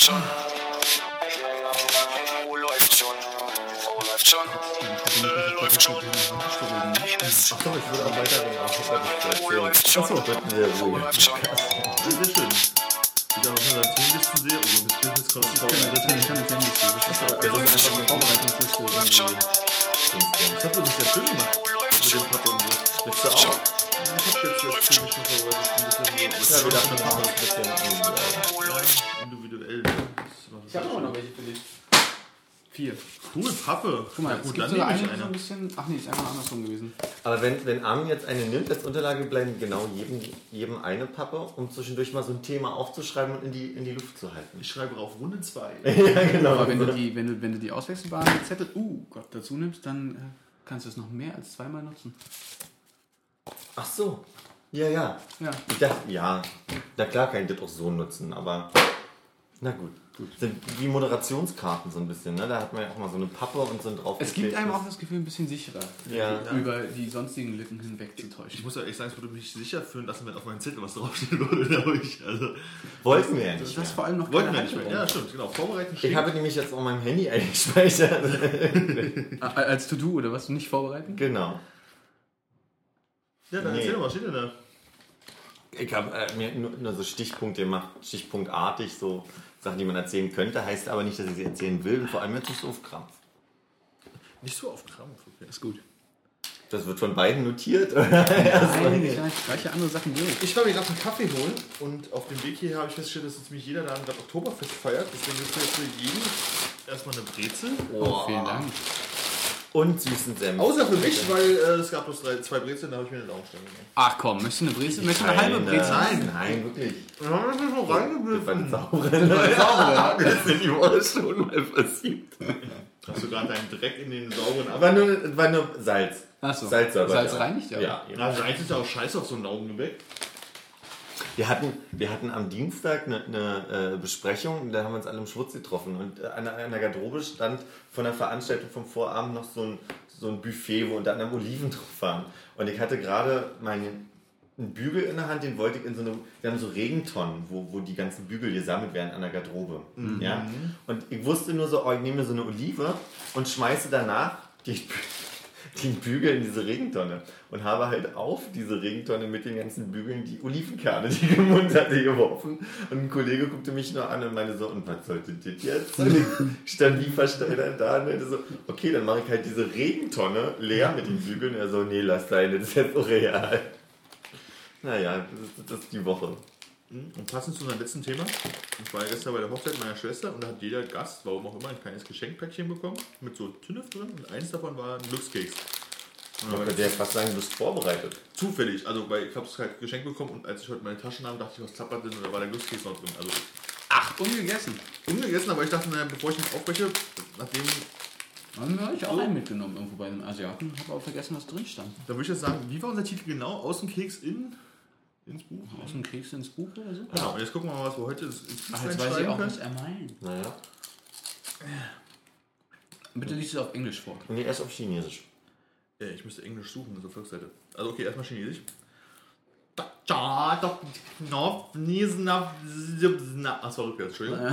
läuft schon. Oh, läuft schon. Oh, läuft schon. Äh, läuft schon. Ines. Achso, ich würde auch weiterreden. Auch das habe ich Oh, läuft schon. Achso, Oh, läuft schon. Sehr, schön. Ich auch noch eine Teamlisten sehe, also mit Business Consulting. Deswegen kann ich ja nicht. Das ist Das ist einfach eine Vorbereitungsliste. Läuft schon. Ich habe das sehr schön gemacht. Oh, läuft Mit schon. dem Papa und so. Willst du auch? Ich hab jetzt mich schon vorbereitet. Ein bisschen Ja, wir dachten, wir machen es ein bisschen individuell. Ich habe aber noch welche für dich. Vier. Cool, Pappe. Guck mal, ja, es gut, gibt dann nehme eine, ich die so ein eine. bisschen. Ach nee, ist einmal andersrum gewesen. Aber wenn, wenn Armin jetzt eine nimmt als Unterlage, bleiben genau jedem, jedem eine Pappe, um zwischendurch mal so ein Thema aufzuschreiben und in die, in die Luft zu halten. Ich schreibe auf Runde 2. ja, genau. Aber wenn du die, wenn du, wenn du die auswechselbaren Zettel, uh Gott, dazu nimmst, dann äh, kannst du es noch mehr als zweimal nutzen. Ach so. Ja, ja. Ja. Ich dachte, ja, na klar kann ich das auch so nutzen, aber na gut. Sind wie Moderationskarten so ein bisschen, ne? Da hat man ja auch mal so eine Pappe und so ein drauf. Es gibt einem auch das Gefühl, ein bisschen sicherer, Ja. über die sonstigen Lücken hinweg zu Ich täuschen. muss ja echt sagen, es würde mich sicher fühlen lassen, wenn auf meinem Zettel was draufstehen würde, glaube ich. Also, Wollten wir ja Das nicht. ist Mehr. vor allem noch wollten wir nicht mehr. Ja, stimmt, genau. Vorbereiten Ich habe nämlich jetzt auf meinem Handy eingespeichert. Als To-Do oder was? Nicht vorbereiten? genau. Ja, dann Nee. erzähl doch mal, was steht denn da? Ich habe äh, mir nur, nur so Stichpunkte gemacht, stichpunktartig, so Sachen, die man erzählen könnte, heißt aber nicht, dass ich sie erzählen will und vor allem jetzt nicht so auf Krampf. Nicht so auf Krampf. Okay. Ist gut. Das wird von beiden notiert. Nein, ich reiche andere Sachen durch. Ich war mir gerade einen Kaffee holen und auf dem Weg hierher habe ich festgestellt, dass jetzt mich jeder da gerade Oktoberfest feiert. Deswegen ist jetzt für jeden erstmal eine Brezel. Oh, vielen Dank. Und süßen Senf. Außer für mich, weil äh, es gab bloß drei, zwei Brezeln, da habe ich mir den Augenstellen genommen. Ach komm, möchtest du eine Brezel? Möchtest du eine halbe Brezel? Nein, nein, wirklich. Dann haben wir so Das reingebliffen. war eine saubere. Das sind die Woche schon mal passiert. Hast du gerade deinen Dreck in den sauren Ab... War nur, war nur Salz. Achso. Salz, Salz reinigt ja. Ja. Also eigentlich ist ja auch scheiße auf so einem Laugengebäck. Wir hatten, wir hatten am Dienstag eine, eine äh, Besprechung, da haben wir uns alle im Schwutz getroffen und äh, an, der- an der Garderobe stand von der Veranstaltung vom Vorabend noch so ein, so ein Buffet, wo unter anderem Oliven drauf waren. Und ich hatte gerade meinen einen Bügel in der Hand, den wollte ich in so eine, wir haben so Regentonnen, wo, wo die ganzen Bügel gesammelt werden an der Garderobe. Ja? Und ich wusste nur so, oh, ich nehme so eine Olive und schmeiße danach die, den Bügel in diese Regentonne und habe halt auf diese Regentonne mit den ganzen Bügeln die Olivenkerne, die ich im Mund hatte, geworfen. Und ein Kollege guckte mich nur an und meinte so, und was sollte das jetzt? Und ich stand wie versteinert da und meinte so, okay, dann mache ich halt diese Regentonne leer mit den Bügeln. Und er so, nee, lass sein, das ist jetzt so real. Naja, das das ist die Woche. Und passend zu unserem letzten Thema. Ich war ja gestern bei der Hochzeit meiner Schwester und da hat jeder Gast, warum auch immer, ein kleines Geschenkpäckchen bekommen mit so Tünnef drin und eins davon war ein Glückskeks. Dann könnte ja fast sagen, du bist vorbereitet. zufällig, also weil ich habe es halt geschenkt bekommen und als ich heute meine Taschen nahm, dachte ich, was klappert denn und da war der Glückskeks noch drin. Also Ach, ungegessen. ungegessen, aber ich dachte, naja, bevor ich ihn aufbreche, nachdem, Dann habe ich auch einen mitgenommen irgendwo bei einem Asiaten. Habe aber vergessen, was drin stand. dann würde ich jetzt sagen, wie war unser Titel genau? Außenkeks in ins Buch? Aus dem Keks ins Buch oder so? Genau, und jetzt gucken wir mal, was wir heute ins, Buch Ach, jetzt weiß ich auch, können. was er meint. Naja. Bitte liest es auf Englisch vor. Und erst auf Chinesisch. Ich müsste Englisch suchen, das ist auf Volksseite. Also okay, erstmal Chinesisch. Achso, rückwärts, Entschuldigung.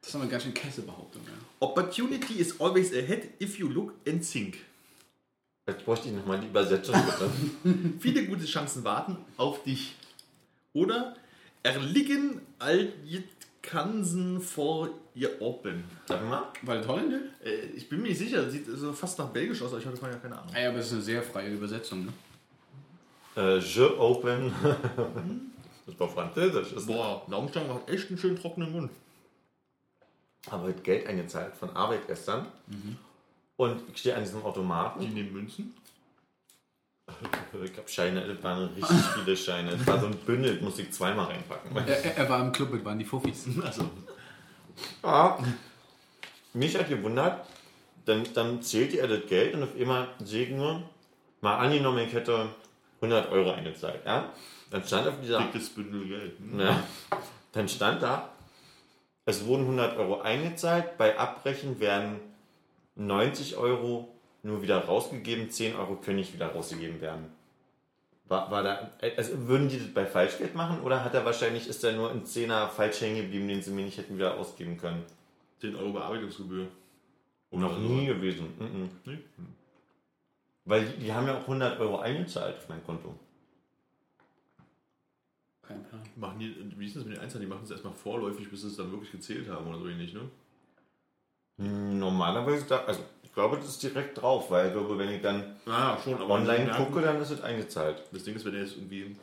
Das ist aber ganz schön Käsebehauptung. Ja. Opportunity is always ahead if you look and think. Jetzt bräuchte ich nochmal die Übersetzung, bitte. Viele gute Chancen warten auf dich. Oder erliegen all Kansen vor ihr Open. Sag mal. Weil Holländer? Äh, ich bin mir nicht sicher, sieht so fast nach Belgisch aus, aber ich habe ja keine Ahnung. Ah, ja, aber es ist eine sehr freie Übersetzung. Ne? Äh, je open. das war französisch. Ist Boah, Laugenstange hat echt einen schönen trockenen Mund. habe heute Geld eingezahlt von Arbeit gestern. Und ich stehe an diesem Die Automaten. nehmen Münzen. Ich habe Scheine, es waren richtig viele Scheine. Es war so ein Bündel, musste ich zweimal reinpacken. Er, er, war im Club, das waren die Fuffis. Also, Ja. Mich hat gewundert, dann, dann zählte er das Geld und auf einmal sehe ich nur, mal angenommen, ich hätte 100 Euro eingezahlt. Ja? Dann stand auf dieser dickes Bündel Geld. Hm? Ja. Dann stand da, es wurden 100 Euro eingezahlt, bei Abbrechen werden 90 Euro nur wieder rausgegeben, 10 Euro können nicht wieder rausgegeben werden. War, war da, also würden die das bei Falschgeld machen oder hat er wahrscheinlich, ist er nur ein Zehner falsch hängen geblieben, den sie mir nicht hätten wieder ausgeben können? 10 Euro Bearbeitungsgebühr. Noch nie gewesen. Mhm. Nee? Weil die, die haben ja auch 100 Euro eingezahlt auf mein Konto. Kein Plan. Machen die, wie ist das mit den Einzelnen? Die machen es erstmal vorläufig, bis sie es dann wirklich gezählt haben oder so ähnlich, ne? Normalerweise, da, also ich glaube, das ist direkt drauf, weil ich glaube, wenn ich dann Ah, schon, online merken- gucke, dann ist es eingezahlt. Das Ding ist, wenn der jetzt irgendwie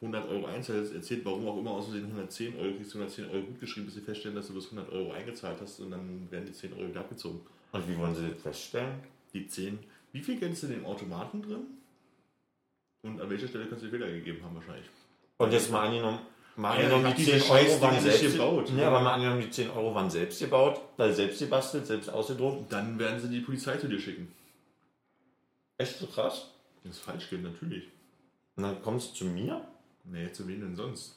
100 Euro einzahlt, erzählt, warum auch immer aus Versehen 110 Euro, kriegst du 110 Euro gut geschrieben, bis sie feststellen, dass du bloß 100 Euro eingezahlt hast und dann werden die 10 Euro wieder abgezogen. Und wie wollen sie das feststellen? Die 10. Wie viel Geld ist denn im Automaten drin? Und an welcher Stelle kannst du die Fehler gegeben haben wahrscheinlich? Und jetzt mal angenommen, mal angenommen die diese 10 Euro waren selbst gebaut. Ja, aber mal angenommen, die 10 Euro waren selbst gebaut, weil selbst gebastelt, selbst ausgedruckt. Dann werden sie die Polizei zu dir schicken. Echt so krass? Das ist falsch geht, natürlich. Und dann kommst du zu mir? Nee, zu wem denn sonst?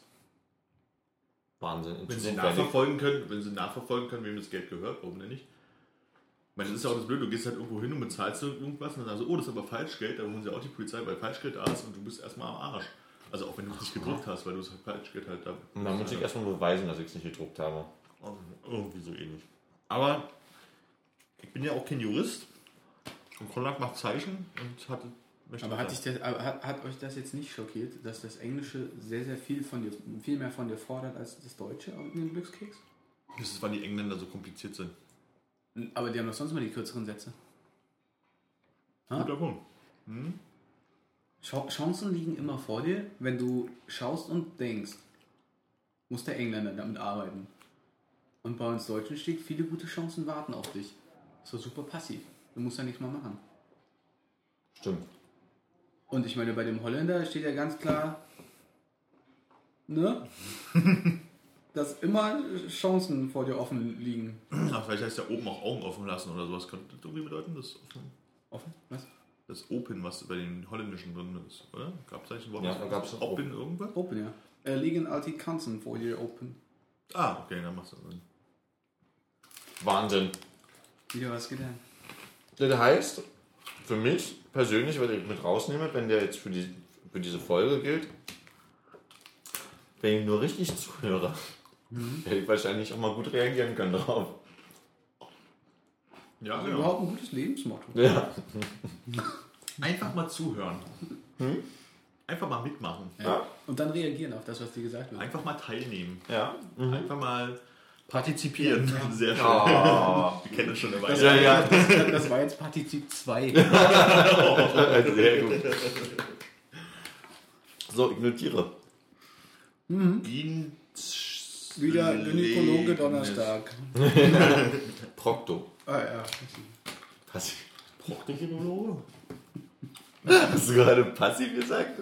Wahnsinn. Wenn sie nachverfolgen können, wenn sie nachverfolgen können, wem das Geld gehört, warum denn nicht? Ich meine, das ist ja auch das Blöde, du gehst halt irgendwo hin und bezahlst irgendwas und dann sagst du, oh, das ist aber Falschgeld, dann holen sie auch die Polizei, weil Falschgeld da ist und du bist erstmal am Arsch. Also auch wenn du es nicht gedruckt hast, weil du es halt Falschgeld halt da. Und dann muss ich erstmal beweisen, dass ich es nicht gedruckt habe. Irgendwie so ähnlich. Aber ich bin ja auch kein Jurist und Konrad macht Zeichen und hat. Aber hat, das- aber hat, hat euch das jetzt nicht schockiert, dass das Englische sehr, sehr viel von dir, viel mehr von dir fordert als das Deutsche in den Glückskeks? Das ist, weil die Engländer so kompliziert sind. Aber die haben doch sonst mal die kürzeren Sätze. Ha? Guter Punkt. Cha- Chancen liegen immer vor dir, wenn du schaust und denkst, muss der Engländer damit arbeiten. Und bei uns Deutschen steht, viele gute Chancen warten auf dich. So super passiv. Du musst ja nichts mal machen. Stimmt. Und ich meine, bei dem Holländer steht ja ganz klar, ne? dass immer Chancen vor dir offen liegen. Ach, vielleicht heißt ja oben auch Augen offen lassen oder sowas. Könnte das irgendwie bedeuten, das, offen, Offen? Was? Das Open, was bei den holländischen drin ist, oder? Gab es eigentlich ein Wort? Ja, da gab's ein Open irgendwas? Open, ja. Äh, liegen altijd kansen voor je open. Ah, okay, dann machst du Sinn. Wahnsinn. Wieder was gelernt. Das heißt, für mich persönlich, was ich mit rausnehme, wenn der jetzt für, die, für diese Folge gilt, wenn ich nur richtig zuhöre, hätte ich wahrscheinlich auch mal gut reagieren können drauf. Ja, Also genau. überhaupt ein gutes Lebensmotto. Ja. Einfach mal zuhören. Hm? Einfach mal mitmachen. Ja. Und dann reagieren auf das, was dir gesagt wird. Einfach mal teilnehmen. Ja. Einfach mal partizipieren. Sehr schön. Oh. Wir kennen das schon eine Weile. Ja, ja. Das, das war jetzt Partizip 2. Sehr gut. So, ich notiere. Wieder Gynäkologe Donnerstag. Procto. Ah ja. Passiv. Proktogynäkologe? Hast du gerade passiv gesagt?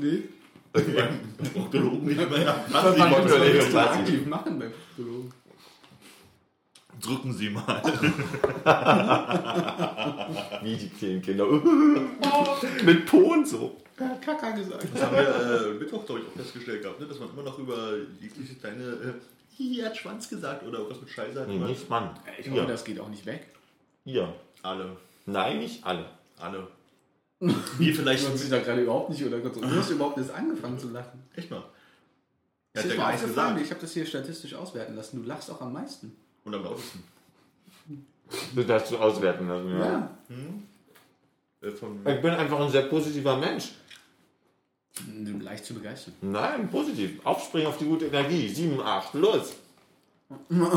Nee. Proktologen nicht mehr. Passiv, Was willst du passiv. aktiv machen beim Proktologen? Drücken Sie mal. Wie die kleinen Kinder. Mit Po und so. Kaka gesagt. Das haben wir äh, Mittwoch, glaube ich, auch festgestellt gehabt, ne? dass man immer noch über jegliche kleine äh, hier hat Schwanz gesagt oder irgendwas mit Scheiße hat. Nee, immer- nicht Mann. Ich hoffe, Ihr. das geht auch nicht weg. Ihr. Alle. Nein, nicht alle. Alle. Wir vielleicht. Du hast dich da gerade überhaupt nicht oder Du hast überhaupt erst angefangen zu lachen. Echt mal. Das Er hat ist ja gar nichts gesagt. ich habe das hier statistisch auswerten lassen. Du lachst auch am meisten. Und am lautesten. Das darfst du auswerten lassen. Ja. Ja. Äh, von, Ich bin einfach ein sehr positiver Mensch. Leicht zu begeistern. Nein, positiv. Aufspringen auf die gute Energie. 7, 8, los. ähm,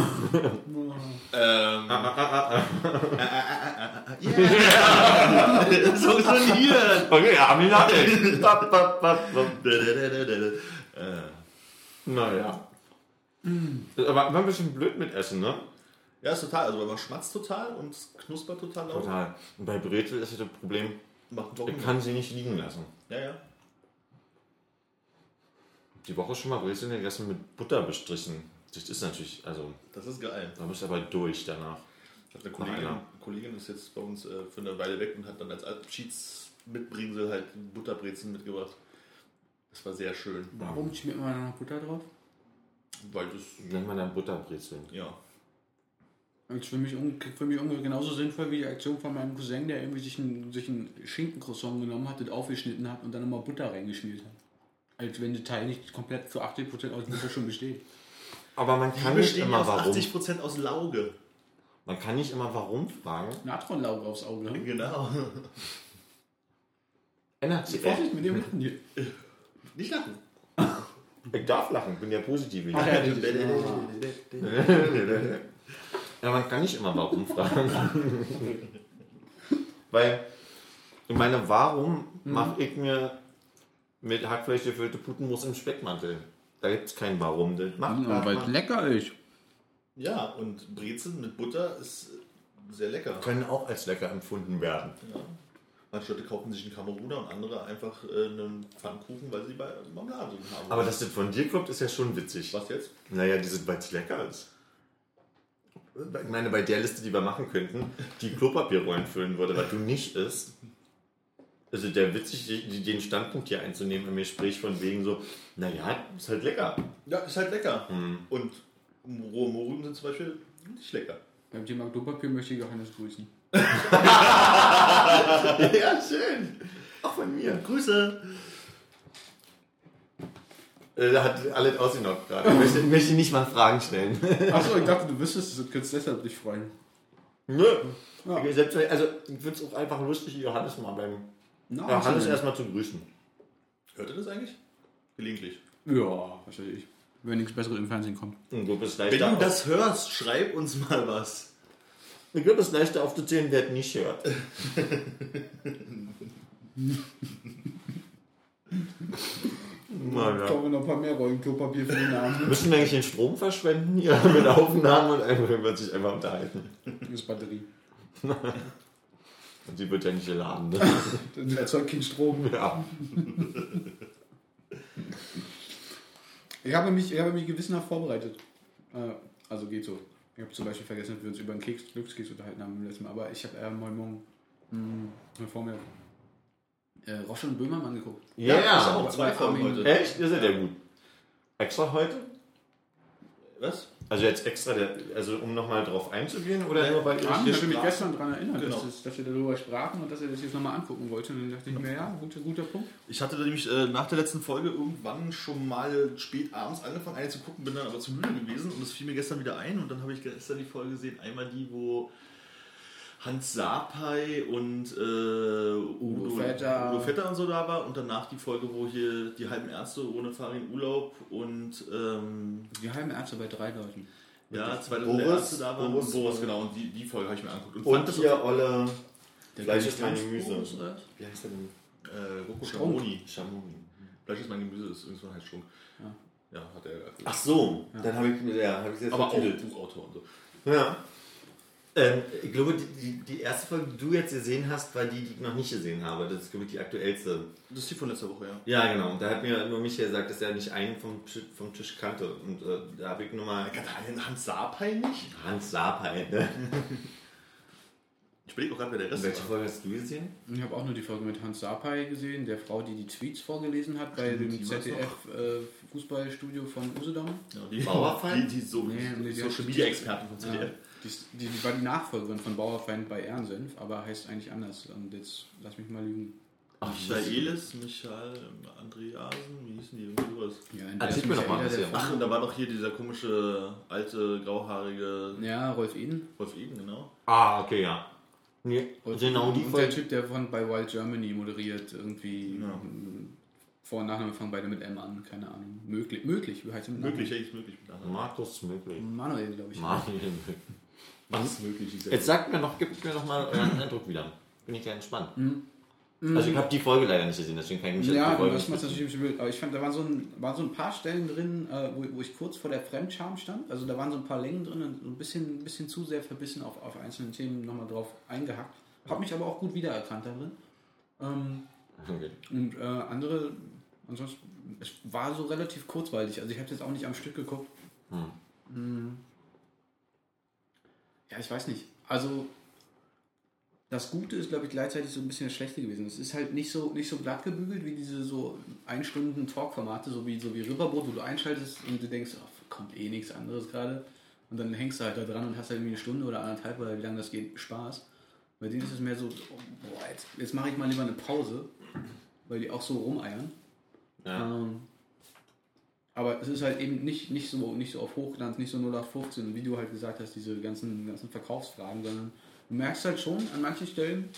so schon hier. Okay, ja, haben die Nachricht. Bap, bap, bap, bap. äh, Naja. Aber war ein bisschen blöd mit Essen, ne? ja, ist total. Also man schmatzt total und es knuspert total laut. Total. Und bei Brezel ist das Problem, ich kann sie nicht liegen lassen. Ja, ja. Die Woche schon mal Brezel gegessen mit Butter bestrichen. Das ist natürlich, also, Das ist geil. da bist du aber durch danach. Hat eine Kollegin, einer. Kollegin ist jetzt bei uns äh, für eine Weile weg und hat dann als Abschiedsmitbringsel halt Butterbrezen mitgebracht. Das war sehr schön. Warum schmiert man da noch Butter drauf? Weil das, Nennt man dann Butterbrezel. ja. Das ist für mich, für mich ungefähr genauso sinnvoll wie die Aktion von meinem Cousin, der irgendwie sich ein, sich Schinkencroissant genommen hat, das aufgeschnitten hat und dann nochmal Butter reingeschmiert hat. Als wenn der Teil nicht komplett zu 80% aus Butter schon besteht. Aber man Die kann nicht immer aus warum. 80% aus Lauge. Man kann nicht immer warum fragen. Natronlauge aufs Auge. Hm? Genau. NaCl. Vorsicht mit dem Lachen hier. Nicht lachen. Ich darf lachen, bin ja positiv. Ja. Ja, man kann nicht immer warum fragen. Weil, ich meine, warum mache ich mir mit Hackfleisch gefüllte Putenmus im Speckmantel? Da gibt es kein Warum. Das macht Ja, weil es lecker ist. Ja, und Brezen mit Butter ist sehr lecker. Können auch als lecker empfunden werden. Ja. Manche Leute kaufen sich einen Kameruner und andere einfach äh, einen Pfannkuchen, weil sie bei Marmelade drin haben. Aber dass das von dir kommt, ist ja schon witzig. Was jetzt? Naja, die sind, weil es lecker ist. Ich meine, bei der Liste, die wir machen könnten, die Klopapierrollen füllen würde, was du nicht isst. Also der witzig, den Standpunkt hier einzunehmen im Gespräch von wegen so, naja, ist halt lecker. Ja, ist halt lecker. Hm. Und rohe Mohrrüben sind zum Beispiel nicht lecker. Beim Thema Klopapier möchte ich Johannes grüßen. Ja, schön. Auch von mir. Grüße! Äh, Da hat alles ausgenockt gerade. Ich möchte, möchte nicht mal Fragen stellen. Achso, ich dachte, du wüsstest es und könntest deshalb dich freuen. Nö. Ja. Also, ich finde es auch einfach lustig, Johannes mal beim. Na, Ja, Hannes erstmal zu grüßen. Hört ihr das eigentlich? Gelegentlich. ja, was weiß ich. Wenn nichts Besseres im Fernsehen kommt. Und du bist Wenn leichter. du das hörst, schreib uns mal was. Ich glaube, es ist leichter aufzuzählen, wer es nicht hört. Mann, ja. Kommen wir noch ein paar mehr Rollen Klopapier für den Namen. Müssen wir eigentlich den Strom verschwenden hier mit Aufnahmen und einfach wird sich einfach unterhalten? Das ist Batterie. Und sie wird ja nicht geladen. Ne? Das erzeugt keinen Strom. Ja. Ich habe mich, ich habe mich gewissenhaft vorbereitet. Äh, also geht so. Ich habe zum Beispiel vergessen, dass wir uns über einen Keks, Glückskeks unterhalten haben im letzten Mal. Aber ich habe äh, heute Morgen mh, vor mir äh, Roche und Böhmermann geguckt. Ja, ist auch ja. zwei Folgen heute. Echt? Ihr seid ja gut. Extra heute? Was? Also jetzt extra, der, also um nochmal drauf einzugehen oder nur weil ihr Ah, hier ich habe mich gestern daran erinnert, Genau. dass, es- dass wir darüber sprachen und dass er das jetzt nochmal angucken wollte. Und dann dachte ich mir, ja, guter, guter Punkt. Ich hatte nämlich äh, nach der letzten Folge irgendwann schon mal spät abends angefangen, eine zu gucken, bin dann aber zu müde gewesen und es fiel mir gestern wieder ein und dann habe ich gestern die Folge gesehen. Einmal die, wo Hans Sapai und äh, Udo, Vetter. Udo Vetter und so da war und danach die Folge, wo hier die halben Ärzte ohne Farin Urlaub und ähm, Wir haben Ärzte bei drei Leuten. ja, zwei Boris, Ärzte da waren. Boris, und Boris, genau, und die, die Folge habe ich mir angeguckt. Und, Und fand das hier Olle. Der Fleisch ist mein Gemüse. Wie heißt der denn? äh, Rocco Strunk. Schamoni. Schamoni. Fleisch ist mein Gemüse, ist irgend so ein Heißstrunk. Ja. Ja, hat er. Ach so, dann habe ich, ja, hab ich jetzt aber auch. Buchautor und so. Ja. Ähm, ich glaube, die, die, erste Folge, die du jetzt gesehen hast, war die, die ich noch nicht gesehen habe. Das ist, glaube ich, die aktuellste. Das ist die von letzter Woche, ja. Ja, genau. Und da hat mir nur Michael gesagt, dass er nicht einen vom, Tisch- vom Tisch kannte. Und äh, da habe ich nur mal Hans Sapai nicht? Hans Sapai. Ne? Ich überlege auch gerade, wer der Rest Welche war. Folge hast du gesehen? Ich habe auch nur die Folge mit Hans Sapai gesehen, der Frau, die die Tweets vorgelesen hat bei Stimmt, dem ZDF-Fußballstudio von Usedom. Ja, die, Bauerfeind? Die, die, so, Nee, nee, die Social hat- Media Expertin von Ja, ZDF. Die, die, die war die Nachfolgerin von Bauerfeind bei Ehrensenf, aber heißt eigentlich anders. Und jetzt lass mich mal lügen. Ach, Michaelis, Michael, Andreasen, wie hießen die? Irgendwie sowas. Ja, Erzähl mir doch mal was hier. Ach, und da war noch hier dieser komische, alte, grauhaarige Ja, Rolf Eden. Wolf Eden, genau. Ah, okay, ja. Nee, Rolf genau die. Und der. Typ, der von bei Wild Germany moderiert, irgendwie Ja. Vor- und Nachname fangen beide mit M an, keine Ahnung. Möglich, möglich, wie heißt er mit Möglich, ja, ist möglich. mit anderen. Markus möglich. Manuel, glaube ich. Martin. Was möglich ist. Jetzt sagt mir noch, gebt mir noch mal euren Eindruck wieder. Bin ich ja entspannt. Mhm. Also ich habe die Folge leider nicht gesehen, deswegen kann ich mich Ja, die Folge das natürlich. Aber ich fand, da waren so ein, waren so ein paar Stellen drin, äh, wo, wo ich kurz vor der Fremdscham stand. Also da waren so ein paar Längen drin und so ein bisschen, ein bisschen zu sehr verbissen auf, auf einzelne Themen nochmal drauf eingehackt. Hab mich aber auch gut wiedererkannt darin. Ähm, Okay. und äh, andere, ansonsten, es war so relativ kurzweilig. Also ich habe jetzt auch nicht am Stück geguckt. Hm. Ja, ich weiß nicht. Also das Gute ist, glaube ich, gleichzeitig so ein bisschen das Schlechte gewesen. Es ist halt nicht so, nicht so glatt gebügelt wie diese so ein Stunden Talk-Formate, so wie, so wie Riverboat, wo du einschaltest und du denkst, ach, kommt eh nichts anderes gerade. Und dann hängst du halt da dran und hast halt irgendwie eine Stunde oder anderthalb oder wie lange das geht, Spaß. Bei denen ist es mehr so, oh, boah, jetzt, jetzt mache ich mal lieber eine Pause, weil die auch so rumeiern. Ja. Ähm, aber es ist halt eben nicht, nicht, so, nicht so auf Hochglanz, nicht so 0815, wie du halt gesagt hast, diese ganzen, ganzen Verkaufsfragen, sondern du merkst halt schon, an manchen Stellen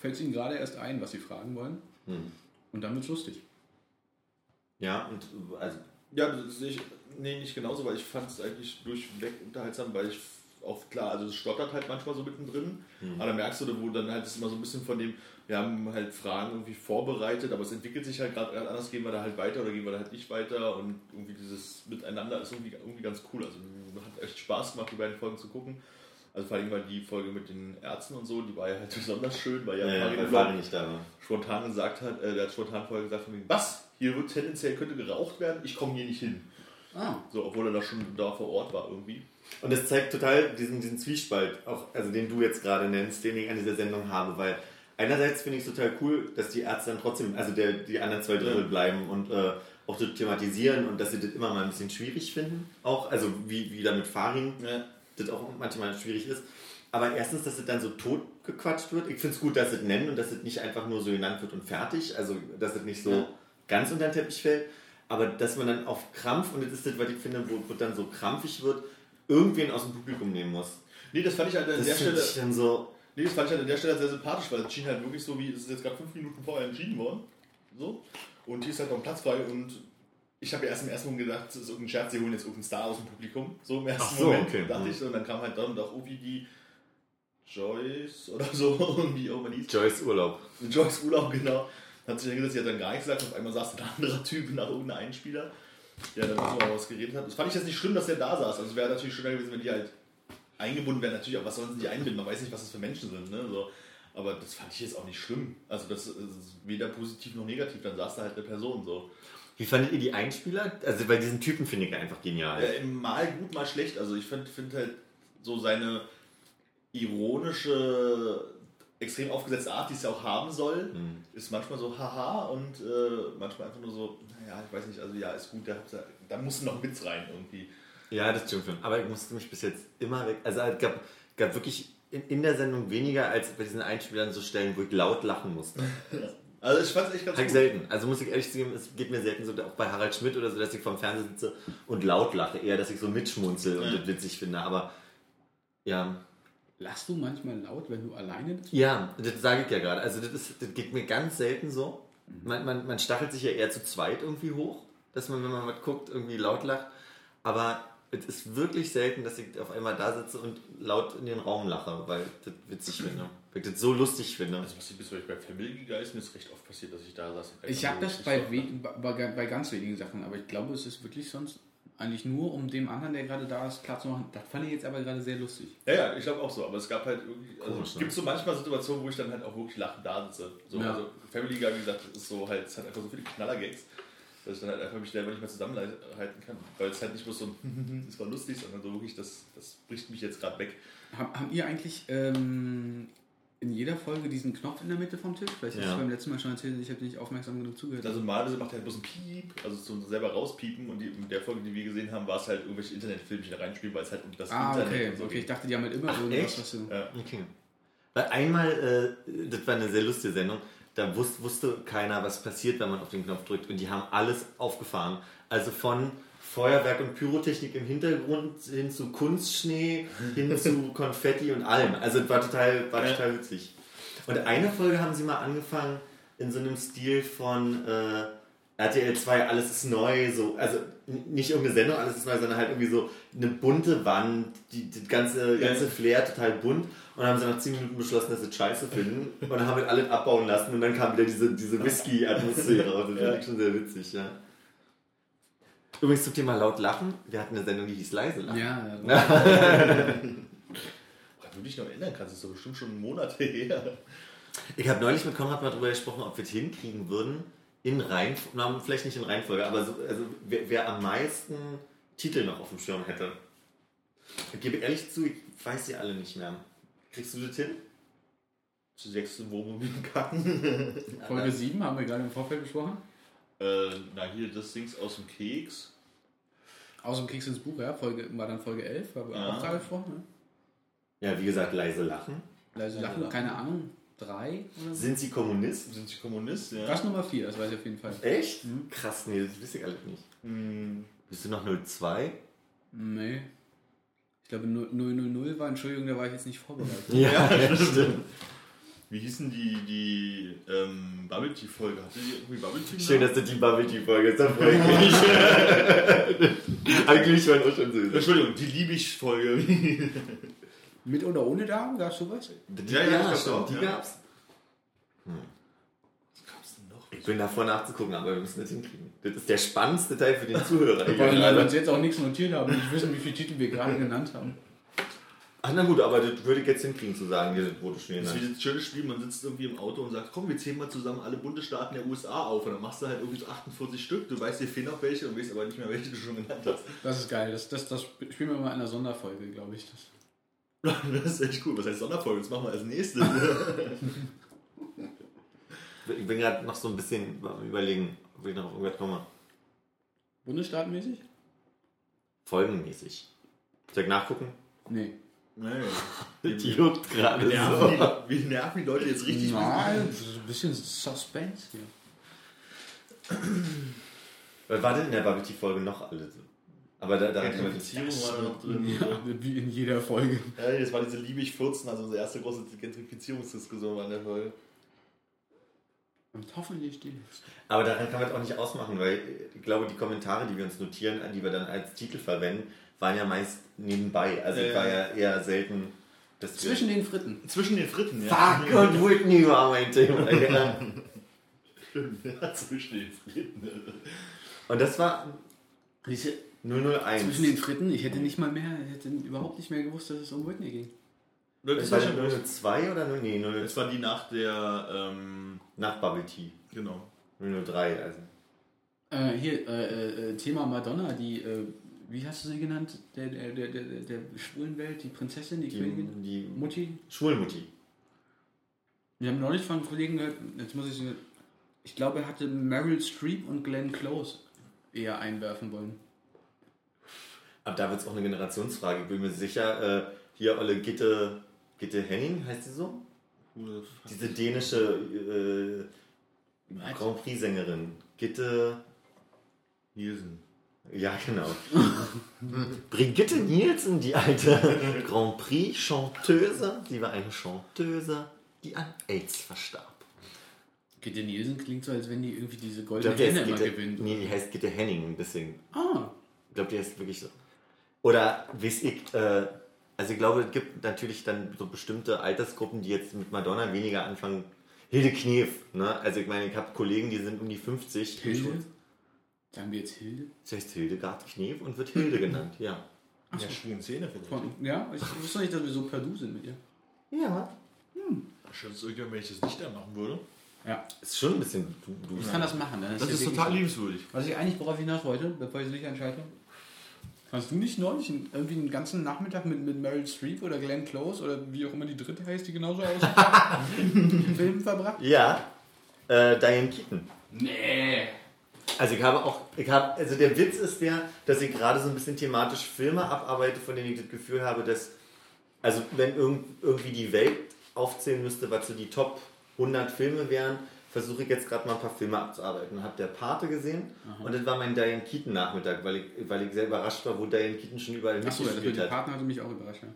fällt es ihnen gerade erst ein, was sie fragen wollen. Hm. Und dann wird's lustig. Ja, und also Ja, das sehe ich nee, nicht genauso, weil ich fand es eigentlich durchweg unterhaltsam, weil ich auch klar, also es stottert halt manchmal so mittendrin, aber dann merkst du, wo dann halt ist immer so ein bisschen von dem, wir haben halt Fragen irgendwie vorbereitet, aber es entwickelt sich halt gerade anders, gehen wir da halt weiter oder gehen wir da halt nicht weiter und irgendwie dieses Miteinander ist irgendwie, irgendwie ganz cool. Also hat echt Spaß gemacht, die beiden Folgen zu gucken. Also vor allem mal die Folge mit den Ärzten und so, die war ja halt besonders schön, weil ja, ja, ja, weil nicht da war. spontan gesagt hat, äh, der hat spontan vorher gesagt von wegen, was? Hier wird tendenziell könnte geraucht werden, ich komme hier nicht hin. Ah, So, obwohl er da schon da vor Ort war irgendwie. Und das zeigt total diesen, diesen Zwiespalt, auch, also den du jetzt gerade nennst, den ich an dieser Sendung habe, weil einerseits finde ich es total cool, dass die Ärzte dann trotzdem, also der, die anderen zwei Drittel bleiben und äh, auch das thematisieren und dass sie das immer mal ein bisschen schwierig finden, auch, also wie, wie da mit Farin Ja. das auch manchmal schwierig ist. Aber erstens, dass es dann so tot gequatscht wird. Ich finde es gut, dass es nennen und dass es nicht einfach nur so genannt wird und fertig. Also, dass es nicht so Ja. ganz unter den Teppich fällt. Aber dass man dann auf Krampf, und das ist das, was ich finde, wo, wo dann so krampfig wird, irgendwen aus dem Publikum nehmen muss. Nee, das fand ich halt an Das der Stelle. ich dann so. Nee, das fand ich halt an der Stelle sehr sympathisch, weil es schien halt wirklich so, wie es ist jetzt gerade fünf Minuten vorher entschieden worden. So. Und hier ist halt noch ein Platz frei und ich habe ja erst im ersten Moment gedacht, das ist irgendein Scherz, die holen jetzt irgendeinen Star aus dem Publikum. So im ersten so, Moment okay. dachte Mhm. ich so und dann kam halt dann doch irgendwie die Joyce oder so, irgendwie auch mal hieß. Joyce Urlaub. Joyce Urlaub, genau. Hat sich dann gesagt, sie hat dann gar nichts gesagt und auf einmal saß ein anderer Typ nach irgendeinem Einspieler, der dann mal was geredet hat. Das fand ich jetzt nicht schlimm, dass der da saß. Also es wäre natürlich schöner gewesen, wenn die halt eingebunden wären. Natürlich, auch was sollen sie die einbinden? Man weiß nicht, was das für Menschen sind. Ne? So. Aber das fand ich jetzt auch nicht schlimm. Also das ist weder positiv noch negativ. Dann saß da halt eine Person so. Wie fandet ihr die Einspieler? Also, weil diesen Typen finde ich einfach genial. Ja, mal gut, mal schlecht. Also ich finde find halt so seine ironische, extrem aufgesetzte Art, die es ja auch haben soll, Hm. ist manchmal so haha und äh, manchmal einfach nur so, naja, ich weiß nicht, also ja, ist gut, da, da muss noch ein Witz rein irgendwie. Ja, das stimmt schon. Aber ich musste mich bis jetzt immer weg. Also es gab, gab wirklich in, in der Sendung weniger als bei diesen Einspielern so Stellen, wo ich laut lachen musste. Also ich fand es echt ganz Halt gut. selten. Also muss ich ehrlich zugeben, es geht mir selten so, auch bei Harald Schmidt oder so, dass ich vom Fernseher sitze und laut lache. Eher, dass ich so mitschmunzel und Ja. das witzig finde. Aber ja, lachst du manchmal laut, wenn du alleine bist? ja, das sage ich ja gerade. Also das, ist, das geht mir ganz selten so. Man, man, man stachelt sich ja eher zu zweit irgendwie hoch, dass man, wenn man was guckt, irgendwie laut lacht. Aber es ist wirklich selten, dass ich auf einmal da sitze und laut in den Raum lache, weil ich das witzig finde. Weil ich das so lustig finde. Also was bis bei Family Guy ist mir recht oft passiert, dass ich da saß. Ich habe das bei, richtig we bei, bei ganz wenigen Sachen, aber ich glaube, es ist wirklich sonst eigentlich nur, um dem anderen, der gerade da ist, klarzumachen. Das fand ich jetzt aber gerade sehr lustig. Ja, ja, ich glaube auch so, aber es gab halt irgendwie, also Komisch, es ne? gibt so manchmal Situationen, wo ich dann halt auch wirklich lachend da sitze. So, Ja. also Family Guy, wie gesagt, ist so halt, es hat einfach so viele Knallergags, dass ich dann halt einfach mich selber nicht mehr zusammenhalten kann, weil es halt nicht bloß so ein, das war lustig, sondern so wirklich, das, das bricht mich jetzt gerade weg. Haben, haben ihr eigentlich ähm, in jeder Folge diesen Knopf in der Mitte vom Tisch? Vielleicht hast Ja. du beim letzten Mal schon erzählt, ich habe nicht aufmerksam genug zugehört. Also normalerweise macht er halt bloß ein Piep, also so selber rauspiepen und die, in der Folge, die wir gesehen haben, war es halt irgendwelche Internetfilmchen reinspielen, weil es halt um das ah, Internet okay. und so okay. geht. Ich dachte, die haben halt immer Ach, irgendwas, echt? was du... Ja. Okay. Weil einmal, äh, das war eine sehr lustige Sendung, da wus wusste keiner, was passiert, wenn man auf den Knopf drückt. Und die haben alles aufgefahren. Also von Feuerwerk und Pyrotechnik im Hintergrund hin zu Kunstschnee, hin zu Konfetti und allem. Also es war total, war total witzig. Und eine Folge haben sie mal angefangen in so einem Stil von äh, RTL 2, alles ist neu, so, also nicht irgendeine Sendung, alles ist neu, sondern halt irgendwie so eine bunte Wand, die, die ganze, ganze Flair total bunt. Und dann haben sie nach 10 Minuten beschlossen, dass sie scheiße finden. Und dann haben wir alles abbauen lassen und dann kam wieder diese, diese Whisky-Atmosphäre raus. Das finde ich schon sehr witzig, ja. Übrigens zum Thema laut lachen, wir hatten eine Sendung, die hieß leise lachen. Ja, ja. Wenn du dich noch erinnern kannst, ist doch bestimmt schon Monate her. Ich habe neulich mit Konrad mal darüber gesprochen, ob wir es hinkriegen würden, in Reihenfolge, vielleicht nicht in Reihenfolge, aber so, also, wer, wer am meisten Titel noch auf dem Schirm hätte. Ich gebe ehrlich zu, ich weiß sie alle nicht mehr. Kriegst du das hin? Zu sechsten Wohnmobil kacken. Folge 7 haben wir gerade im Vorfeld besprochen. Äh, na, hier das Dings aus dem Keks. Aus dem Keks ins Buch, ja, Folge, war dann Folge 11, haben wir Ja. auch gerade gesprochen. Ne? Ja, wie gesagt, leise lachen. Leise Lachen, keine Ahnung, drei oder so. Sind sie Kommunist? Sind Sie Kommunist? Ja. Das Nummer 4, das weiß ich auf jeden Fall. Echt? Krass, nee, das wüsste ich alles nicht. Hm, Bist du noch 02? Nee. Ich glaube 000 war, Entschuldigung, da war ich jetzt nicht vorbereitet. Ja, das stimmt. Wie hießen die, die ähm, Bubble Tea Folge? Hatte die irgendwie Bubble Tea? Schön, dass du die Bubble Tea Folge ist, da freue ich mich. Eigentlich waren auch schon so. Entschuldigung, die Liebig Folge. Mit oder ohne Darm, gab es sowas? Die, Ja, ja, ja, stimmt, auch, die ja. gab's. Was gab's denn noch? Ich bin davor nachzugucken, aber wir müssen das hinkriegen. Das ist der spannendste Teil für den Zuhörer. Weil wir uns jetzt auch nichts notiert haben und nicht wissen, wie viele Titel wir gerade genannt haben. Ach na gut, aber das würde ich jetzt hinkriegen zu sagen, hier wurde schon Das ist wie genannt. das schöne Spiel, man sitzt irgendwie im Auto und sagt, komm, wir zählen mal zusammen alle Bundesstaaten der USA auf. Und dann machst du halt irgendwie so 48 Stück, du weißt, dir fehlen noch welche und weißt aber nicht mehr, welche du schon genannt hast. Das ist geil. Das, das, das spielen wir mal in einer Sonderfolge, glaube ich. Das. Das ist echt cool. Was heißt Sonderfolge? Das machen wir als nächstes. Ich bin gerade noch so ein bisschen am überlegen, ob ich noch auf irgendwas komme. Bundesstaatmäßig? Folgenmäßig. Soll ich nachgucken? Nee. Nee. Die juckt gerade Wir nerven, so. die, wir nerven die Leute jetzt richtig. Nein, so ein bisschen Suspense hier. Was war denn in der Bubble Tea Folge noch alles? Aber da, da Gentrifizierung war da noch drin. Ja, wie in jeder Folge. Ja, das war diese Liebig 14, also unsere erste große Gentrifizierungsdiskussion war in der Folge. Und hoffentlich die letzte. Aber daran kann man es auch nicht ausmachen, weil ich glaube, die Kommentare, die wir uns notieren, die wir dann als Titel verwenden, waren ja meist nebenbei. Also es Ja, war ja. eher selten. Wir- Zwischen den Fritten. Zwischen den Fritten, ja. Fuck und Whitney war mein Thema. Ja. ja zwischen den Fritten. Und das war Diese, 001. zwischen den Fritten, ich hätte nicht mal mehr, ich hätte überhaupt nicht mehr gewusst, dass es um Whitney ging. Das das war schon 002 oder 0, nee, 0, Das war die nach der, ähm, nach Bubble Tea. genau. 003, also. Äh, hier, äh, äh, Thema Madonna, die, äh, wie hast du sie genannt? Der, der, der, der, der schwulen Welt, die Prinzessin, die, Königin? Die, die Mutti? Schwulmutti. Wir haben neulich von einem Kollegen gehört, jetzt muss ich ich glaube, er hatte Meryl Streep und Glenn Close eher einwerfen wollen. Aber da wird es auch eine Generationsfrage. Ich bin mir sicher, äh, hier Olle Gitte, Gitte Henning, heißt sie so? Diese dänische äh, Grand Prix-Sängerin. Gitte. Nielsen. Ja, genau. Brigitte Nielsen, die alte Grand Prix-Chanteuse. Sie war eine Chanteuse, die an AIDS verstarb. Gitte Nielsen klingt so, als wenn die irgendwie diese Ich goldene glaube, die, Henne immer Gitte- gewinnt. nee, die heißt Gitte Henning, deswegen. Ah, Ich glaube, die heißt wirklich so. Oder, weiß ich, äh, also ich glaube, es gibt natürlich dann so bestimmte Altersgruppen, die jetzt mit Madonna weniger anfangen. Hilde Knef, ne? Also ich meine, ich habe Kollegen, die sind um die 50. Hilde? Sagen wir jetzt Hilde? Das heißt Hildegard Knef und wird Hilde genannt, ja. Ach so. schwulen Szene vielleicht. Von, ja, ich wusste nicht, dass wir so per Du sind mit ihr. Ja. Schön, dass irgendwann, wenn ich das nicht da machen würde. Ja, Ist schon ein bisschen du, du. ich kann das machen. Dann Das ja ist total liebenswürdig. Was ich eigentlich worauf ich hinaus wollte, bevor ich es nicht entscheide. Hast du nicht neulich einen- irgendwie einen ganzen Nachmittag mit, mit Meryl Streep oder Glenn Close oder wie auch immer die dritte heißt, die genauso aussieht, im Film verbracht? Ja, äh, Diane Keaton. Nee. Also ich habe auch, ich habe, also der Witz ist der, dass ich gerade so ein bisschen thematisch Filme abarbeite, von denen ich das Gefühl habe, dass, also wenn irgend, irgendwie die Welt aufzählen müsste, was so die Top 100 Filme wären, versuche ich jetzt gerade mal ein paar Filme abzuarbeiten. Habe der Pate gesehen und das war mein Diane Keaton Nachmittag, weil ich, weil ich sehr überrascht war, wo Diane Keaton schon überall Achso, das mit mitgespielt dem hat. Partner hatte mich auch überrascht. Ja.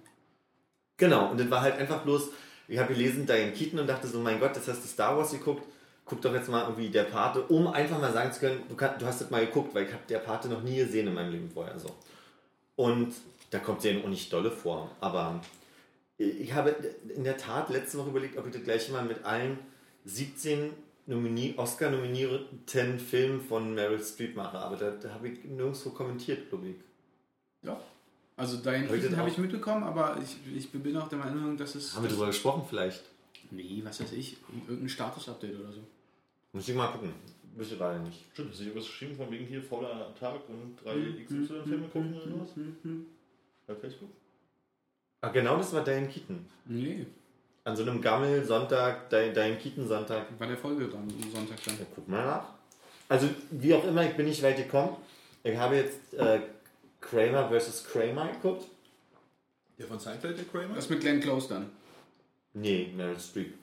Genau, und das war halt einfach bloß, ich habe gelesen Diane Keaton und dachte so, mein Gott, das hast du Star Wars geguckt, guck doch jetzt mal irgendwie der Pate, um einfach mal sagen zu können, du, kann, du hast das mal geguckt, weil ich habe der Pate noch nie gesehen in meinem Leben vorher so. Und da kommt sie ja auch nicht dolle vor, aber ich habe in der Tat letzte Woche überlegt, ob ich das gleiche mal mit allen 17 Nomini Oscar-nominierten Filmen von Meryl Streep mache, aber da, da habe ich nirgendwo kommentiert, glaube ich. ja. Also Heute Keaton habe ich mitbekommen, aber ich, ich bin auch der Meinung, dass es... Haben wir darüber gesprochen vielleicht? Nee, was weiß ich, irgendein Status-Update oder so. Muss ich mal gucken. Wüsste gerade nicht. Stimmt, hast du irgendwas geschrieben von wegen hier fauler Tag und drei XY-Filme gucken oder sowas? Bei Facebook? Ach, genau das war Diane Keaton. Nee, An so einem Gammel-Sonntag, Diane Diane Keaton-Sonntag. war der Folge dran, am Sonntag dann. Ja, guck mal nach. Also, wie auch immer, ich bin nicht weit gekommen. Ich habe jetzt äh, Kramer vs. Kramer geguckt? Der von Seinfeld, der Kramer? Das mit Glenn Close dann. Nee, Meryl Streep.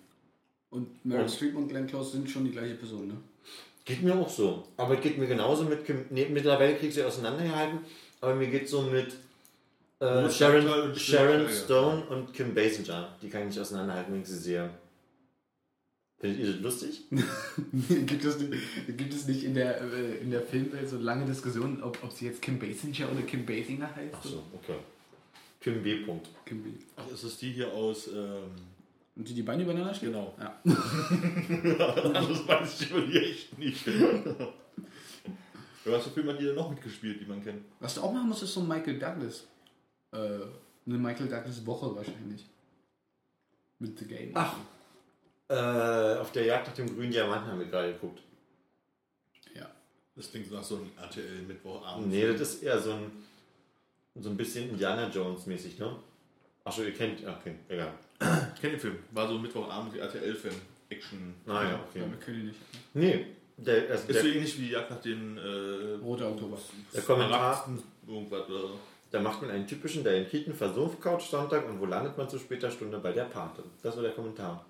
Und Meryl Und- Streep und Glenn Close sind schon die gleiche Person, ne? Geht mir auch so. Aber geht mir genauso mit. Kim, nee, mittlerweile krieg ich sie auseinandergehalten. Aber mir geht so mit äh, Sharon, Sharon Stone und Kim Basinger. Die kann ich nicht auseinanderhalten, wenn ich sie sehe. Findet ihr das lustig? gibt, es, nicht- gibt es nicht in der, äh, in der Filmwelt so lange Diskussionen, ob, ob sie jetzt Kim Basinger oder Kim Basinger heißt? Ach so, okay. Kim B. Punkt. Kim B. Ach, ist das die hier aus. Ähm, Und die die Beine übereinander stehen? Genau. Ja. das weiß ich über die echt nicht. Was für Filme hat die denn noch mitgespielt, die man kennt? Was du auch machen musst, ist so ein Michael Douglas. Äh, eine Michael Douglas Woche wahrscheinlich. Mit The Game. Ach. Äh, auf der Jagd nach dem grünen Diamanten haben wir gerade geguckt. Ja. Das klingt nach so einem RTL Mittwochabend. Nee, das ist eher so ein, so ein bisschen Indiana Jones mäßig, ne? Achso, ihr kennt. Okay, egal. Ich kenne den Film. War so Mittwochabend RTL-Film. Action. Naja, Ah, okay. Ja, wir können ihn nicht. Nee, der, also Ist der, so ähnlich wie Jagd nach den. Äh, Roter Oktober. Der Kommentar- Irgendwas oder so. Da macht man einen typischen Diane Keaton Versuchscouch Sonntag und wo landet man zu später Stunde bei der Pate? Das war der Kommentar.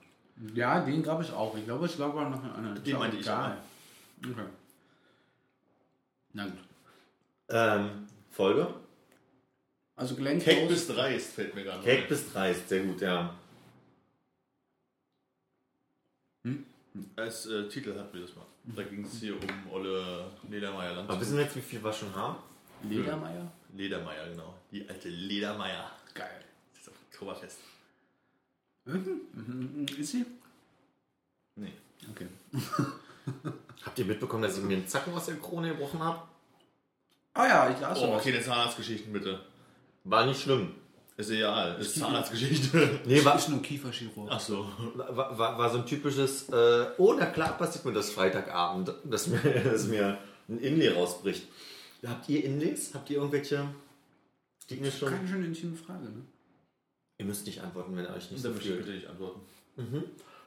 Ja, den gab es auch. Ich glaube, es gab auch noch einen anderen. Den meinte ich Egal. Okay. Na gut. Ähm, Folge? Also Glenn Cake Close. bis dreist fällt mir gerade Cake bis dreist, sehr gut, ja. Als äh, Titel hatten wir das mal. Da ging es hier um Olle Ledermeier Land. Aber wissen wir jetzt, wie viel wir schon haben? Ledermeier? Ledermeier, genau. Die alte Ledermeier. Geil. Das ist auf Oktoberfest. Mhm. Ist sie? Nee. Okay. Habt ihr mitbekommen, dass ich mir einen Zacken aus der Krone gebrochen habe? Ah ja, ich las Oh, okay, eine Zahnarztgeschichten bitte. War nicht schlimm. Ist egal. Ist Zahnarztgeschichte. Nee, war, ist nur Kieferchirurg. Ach so. war, war, war so ein typisches, äh, oh, na klar passiert mir das Freitagabend, dass mir, dass mir ein Inlay rausbricht. Habt ihr Inlays? Habt ihr irgendwelche Dinge schon? Keine schöne intime Frage, ne? Ihr müsst nicht antworten, wenn ihr euch nicht Da so ich fühlt. bitte nicht antworten.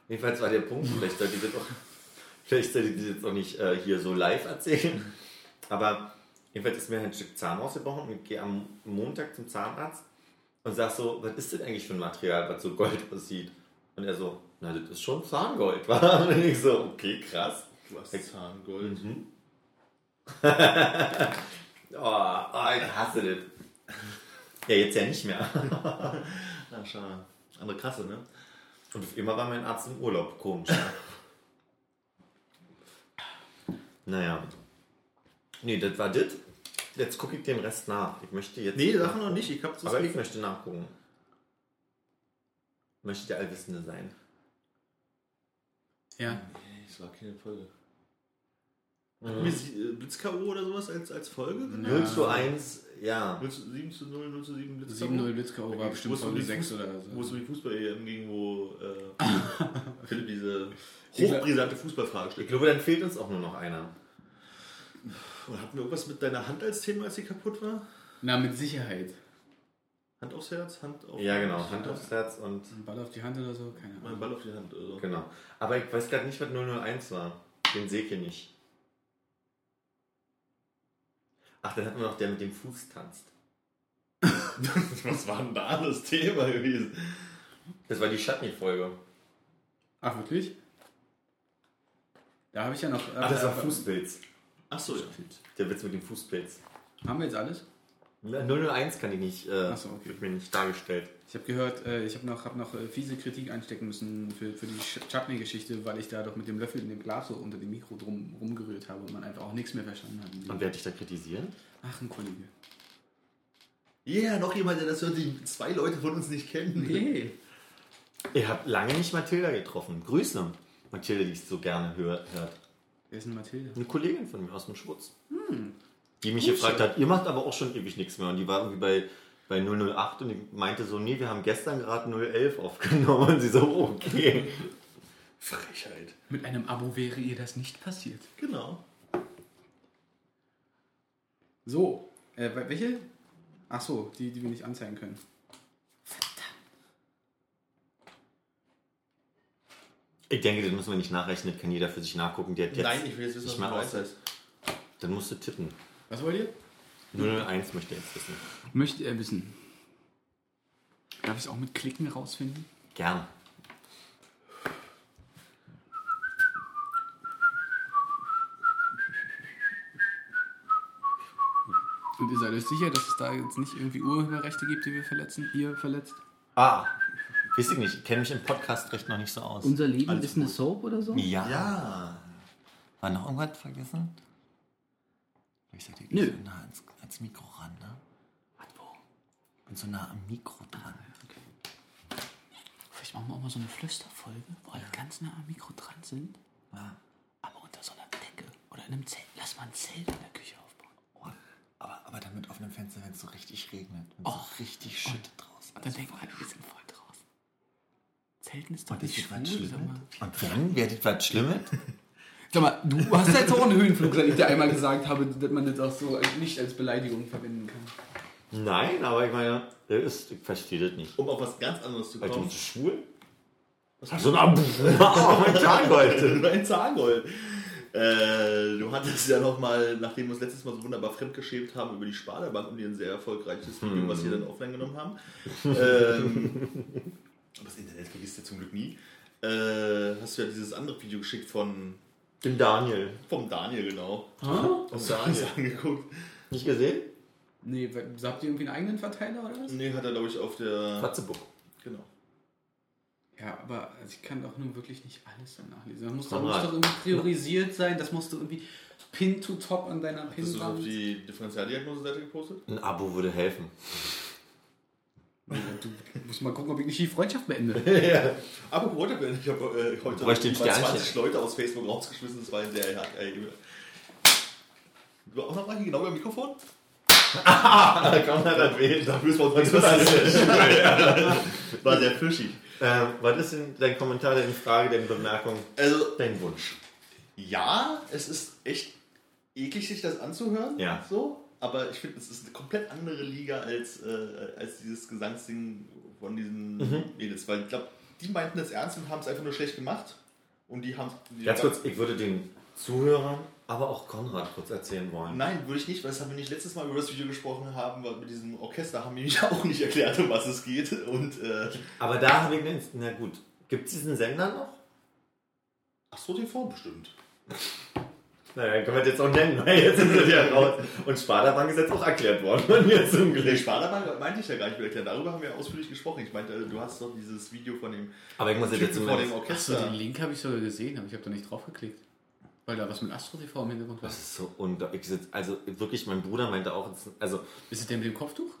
Jedenfalls war der Punkt, vielleicht sollte ich das auch, vielleicht sollte ich das jetzt auch nicht äh, hier so live erzählen. Aber jedenfalls ist mir ein Stück Zahn ausgebrochen und ich gehe am Montag zum Zahnarzt und sag so, was ist denn eigentlich für ein Material, was so Gold aussieht? Und er so, na, das ist schon Zahngold, war? Und ich so, okay, krass. Hast Zahngold. Oh, oh, ich hasse das. Ja, jetzt ja nicht mehr. Na, schade. Andere Kasse, ne? Und auf immer war mein Arzt im Urlaub. Komisch. naja. Nee, das war das. Jetzt gucke ich den Rest nach. Ich möchte jetzt. Nee, Sachen noch nicht. Ich hab das Aber ich möchte nachgucken. Möchte der Allwissende sein. Ja. Nee, es war keine Folge. Hatten wir äh, Blitz-K.O. oder sowas als, als Folge? 0 zu 1, ja. 0 zu 7 zu 0, 0 zu 7 Blitz-K.O. 7-0 Blitzkau war bestimmt Folge die 6 Fuß- oder Wo es so. um die Fußball-EM ging, wo äh, Philipp diese hochbrisante Fußballfrage Ich stellt. glaube, dann fehlt uns auch nur noch einer. Und hatten wir irgendwas mit deiner Hand als Thema, als sie kaputt war? Na, mit Sicherheit. Hand aufs Herz, Hand auf Ja, genau. Hand aufs Herz und. Ein Ball auf die Hand oder so, keine Mein Ahnung. Ball auf die Hand oder so. Genau. Aber ich weiß gerade nicht, was 001 war. Den sehe ich hier nicht. Ach, dann hatten wir noch der mit dem Fuß tanzt. Was war denn da das Thema gewesen? Das war die Chutney-Folge. Ach, wirklich? Da habe ich ja noch. Ach, das war äh, Fußpilz. Ach so, ja. Der Witz mit dem Fußpilz. Haben wir jetzt alles? 001 kann ich nicht, äh, Ach so, okay. wird mir nicht dargestellt. Ich habe gehört, äh, ich habe noch, hab noch äh, fiese Kritik einstecken müssen für, für die Ch- Chutney-Geschichte, weil ich da doch mit dem Löffel in dem Glas so unter dem Mikro drum rumgerührt habe und man einfach auch nichts mehr verstanden hat. Und wer hat dich da kritisiert? Ach, ein Kollege. Yeah, noch jemand, der das hört, die zwei Leute von uns nicht kennen. Nee. Ihr habt lange nicht Mathilda getroffen. Grüße. Mathilda, die ich so gerne hör, hört. Wer ist denn Mathilde? Eine Kollegin von mir aus dem Schwutz. Die mich gefragt hat, ihr macht aber auch schon ewig nichts mehr. Und die war irgendwie bei, bei 008 und die meinte so, nee, wir haben gestern gerade 011 aufgenommen. Und sie so, okay. Frechheit. Mit einem Abo wäre ihr das nicht passiert. Genau. So, äh, welche? Ach so, die, die wir nicht anzeigen können. Ich denke, das müssen wir nicht nachrechnen, das kann jeder für sich nachgucken. Die hat jetzt Nein, ich will jetzt wissen, was mal weißt. aus. Dann musst du tippen. Was wollt ihr? 001 möchte jetzt wissen. Möchte er wissen. Darf ich es auch mit Klicken rausfinden? Gern. Und ihr seid euch sicher, dass es da jetzt nicht irgendwie Urheberrechte gibt, die wir verletzen? Ihr verletzt? Ah, weiß ich nicht. Ich kenne mich im Podcast-Recht noch nicht so aus. Unser Leben Alles ist eine gut. Soap oder so? ja. Ja. War noch irgendwas vergessen? Ich sag dir, Nö. so nah ans, ans Mikro ran, ne? Was, wo? Ich bin so nah am Mikro dran. Vielleicht machen wir auch mal so eine Flüsterfolge, wo alle ganz nah am Mikro dran sind. Ja. Aber unter so einer Decke oder in einem Zelt. Lass mal ein Zelt in der Küche aufbauen. Oh, aber, aber dann mit offenem Fenster, wenn es so richtig regnet. Wenn Oh. so richtig schüttet draußen. Und dann denken alle, wir sind voll ist doch nicht wird was schwul? Und wenn? Werdet was Schlimmes? Sag mal, du hast jetzt auch einen Höhenflug, seit ich dir einmal gesagt habe, dass man das auch so nicht als Beleidigung verwenden kann. Nein, aber ich meine, das ist, ich verstehe das nicht. Um auf was ganz anderes zu Weil du kommen. bist schwul? So ein oh, mein Zahngold. ein Zahngold. Äh, du hattest ja noch mal, nachdem wir uns letztes Mal so wunderbar fremdgeschämt haben über die Sparda-Bank und dir ein sehr erfolgreiches Video, was wir dann offline genommen haben. ähm, das Internet vergisst ja zum Glück nie. Äh, hast du ja dieses andere Video geschickt von Den Daniel. vom Daniel, genau. Ah? Hast du alles angeguckt? Nicht gesehen? Nee, habt ihr irgendwie einen eigenen Verteiler oder was? Nee, hat er, glaube ich, auf der. Fatzebuch. Genau. Ja, aber also ich kann doch nun wirklich nicht alles danach lesen. Das muss, doch- muss doch irgendwie priorisiert sein. Das musst du irgendwie pin to top an deiner Hast du das auf die Differentialdiagnose-Seite gepostet? Ein Abo würde helfen. Du musst mal gucken, ob ich nicht die Freundschaft beende. Aber heute, ich habe äh, heute Sternchen. 20 Leute aus Facebook rausgeschmissen. Das war ein sehr hart. Äh, du auch noch mal hier genau beim Mikrofon? Da kann man das wählen. Da müssen wir uns passieren. War sehr fischig. Ähm, was ist denn dein Kommentar, deine Frage, deine Bemerkung, Also, dein Wunsch? ja, es ist echt eklig, sich das anzuhören. Ja. So. Aber ich finde, es ist eine komplett andere Liga als, äh, als dieses Gesangsding von diesen Mhm. Mädels. Weil ich glaube, die meinten das ernst und haben es einfach nur schlecht gemacht. Und die haben. Die Ganz kurz, ich würde den Zuhörern, aber auch Konrad kurz erzählen wollen. Nein, würde ich nicht, weil das haben wir nicht letztes Mal über das Video gesprochen haben, weil mit diesem Orchester haben wir mich auch nicht erklärt, um was es geht. Und äh, Aber da habe ich eine, na gut, gibt es diesen Sender noch? Astro TV bestimmt. Naja, können wir das jetzt auch nennen, weil jetzt sind wir ja raus. Und Sparda-Bank ist jetzt auch erklärt worden von mir zum Glück. Sparda meinte ich ja gar nicht mehr erklärt. Darüber haben wir ausführlich gesprochen. Ich meinte, du hast doch dieses Video von dem Aber ich muss jetzt Typen vor dem zumindest... Achso, Orchester. den Link habe ich sogar gesehen, aber ich habe da nicht drauf geklickt. Weil da was mit Astro TV im Hintergrund war. Das ist so unglaublich. Ich sitz- Also wirklich, mein Bruder meinte auch, also, Ist es der mit dem Kopftuch?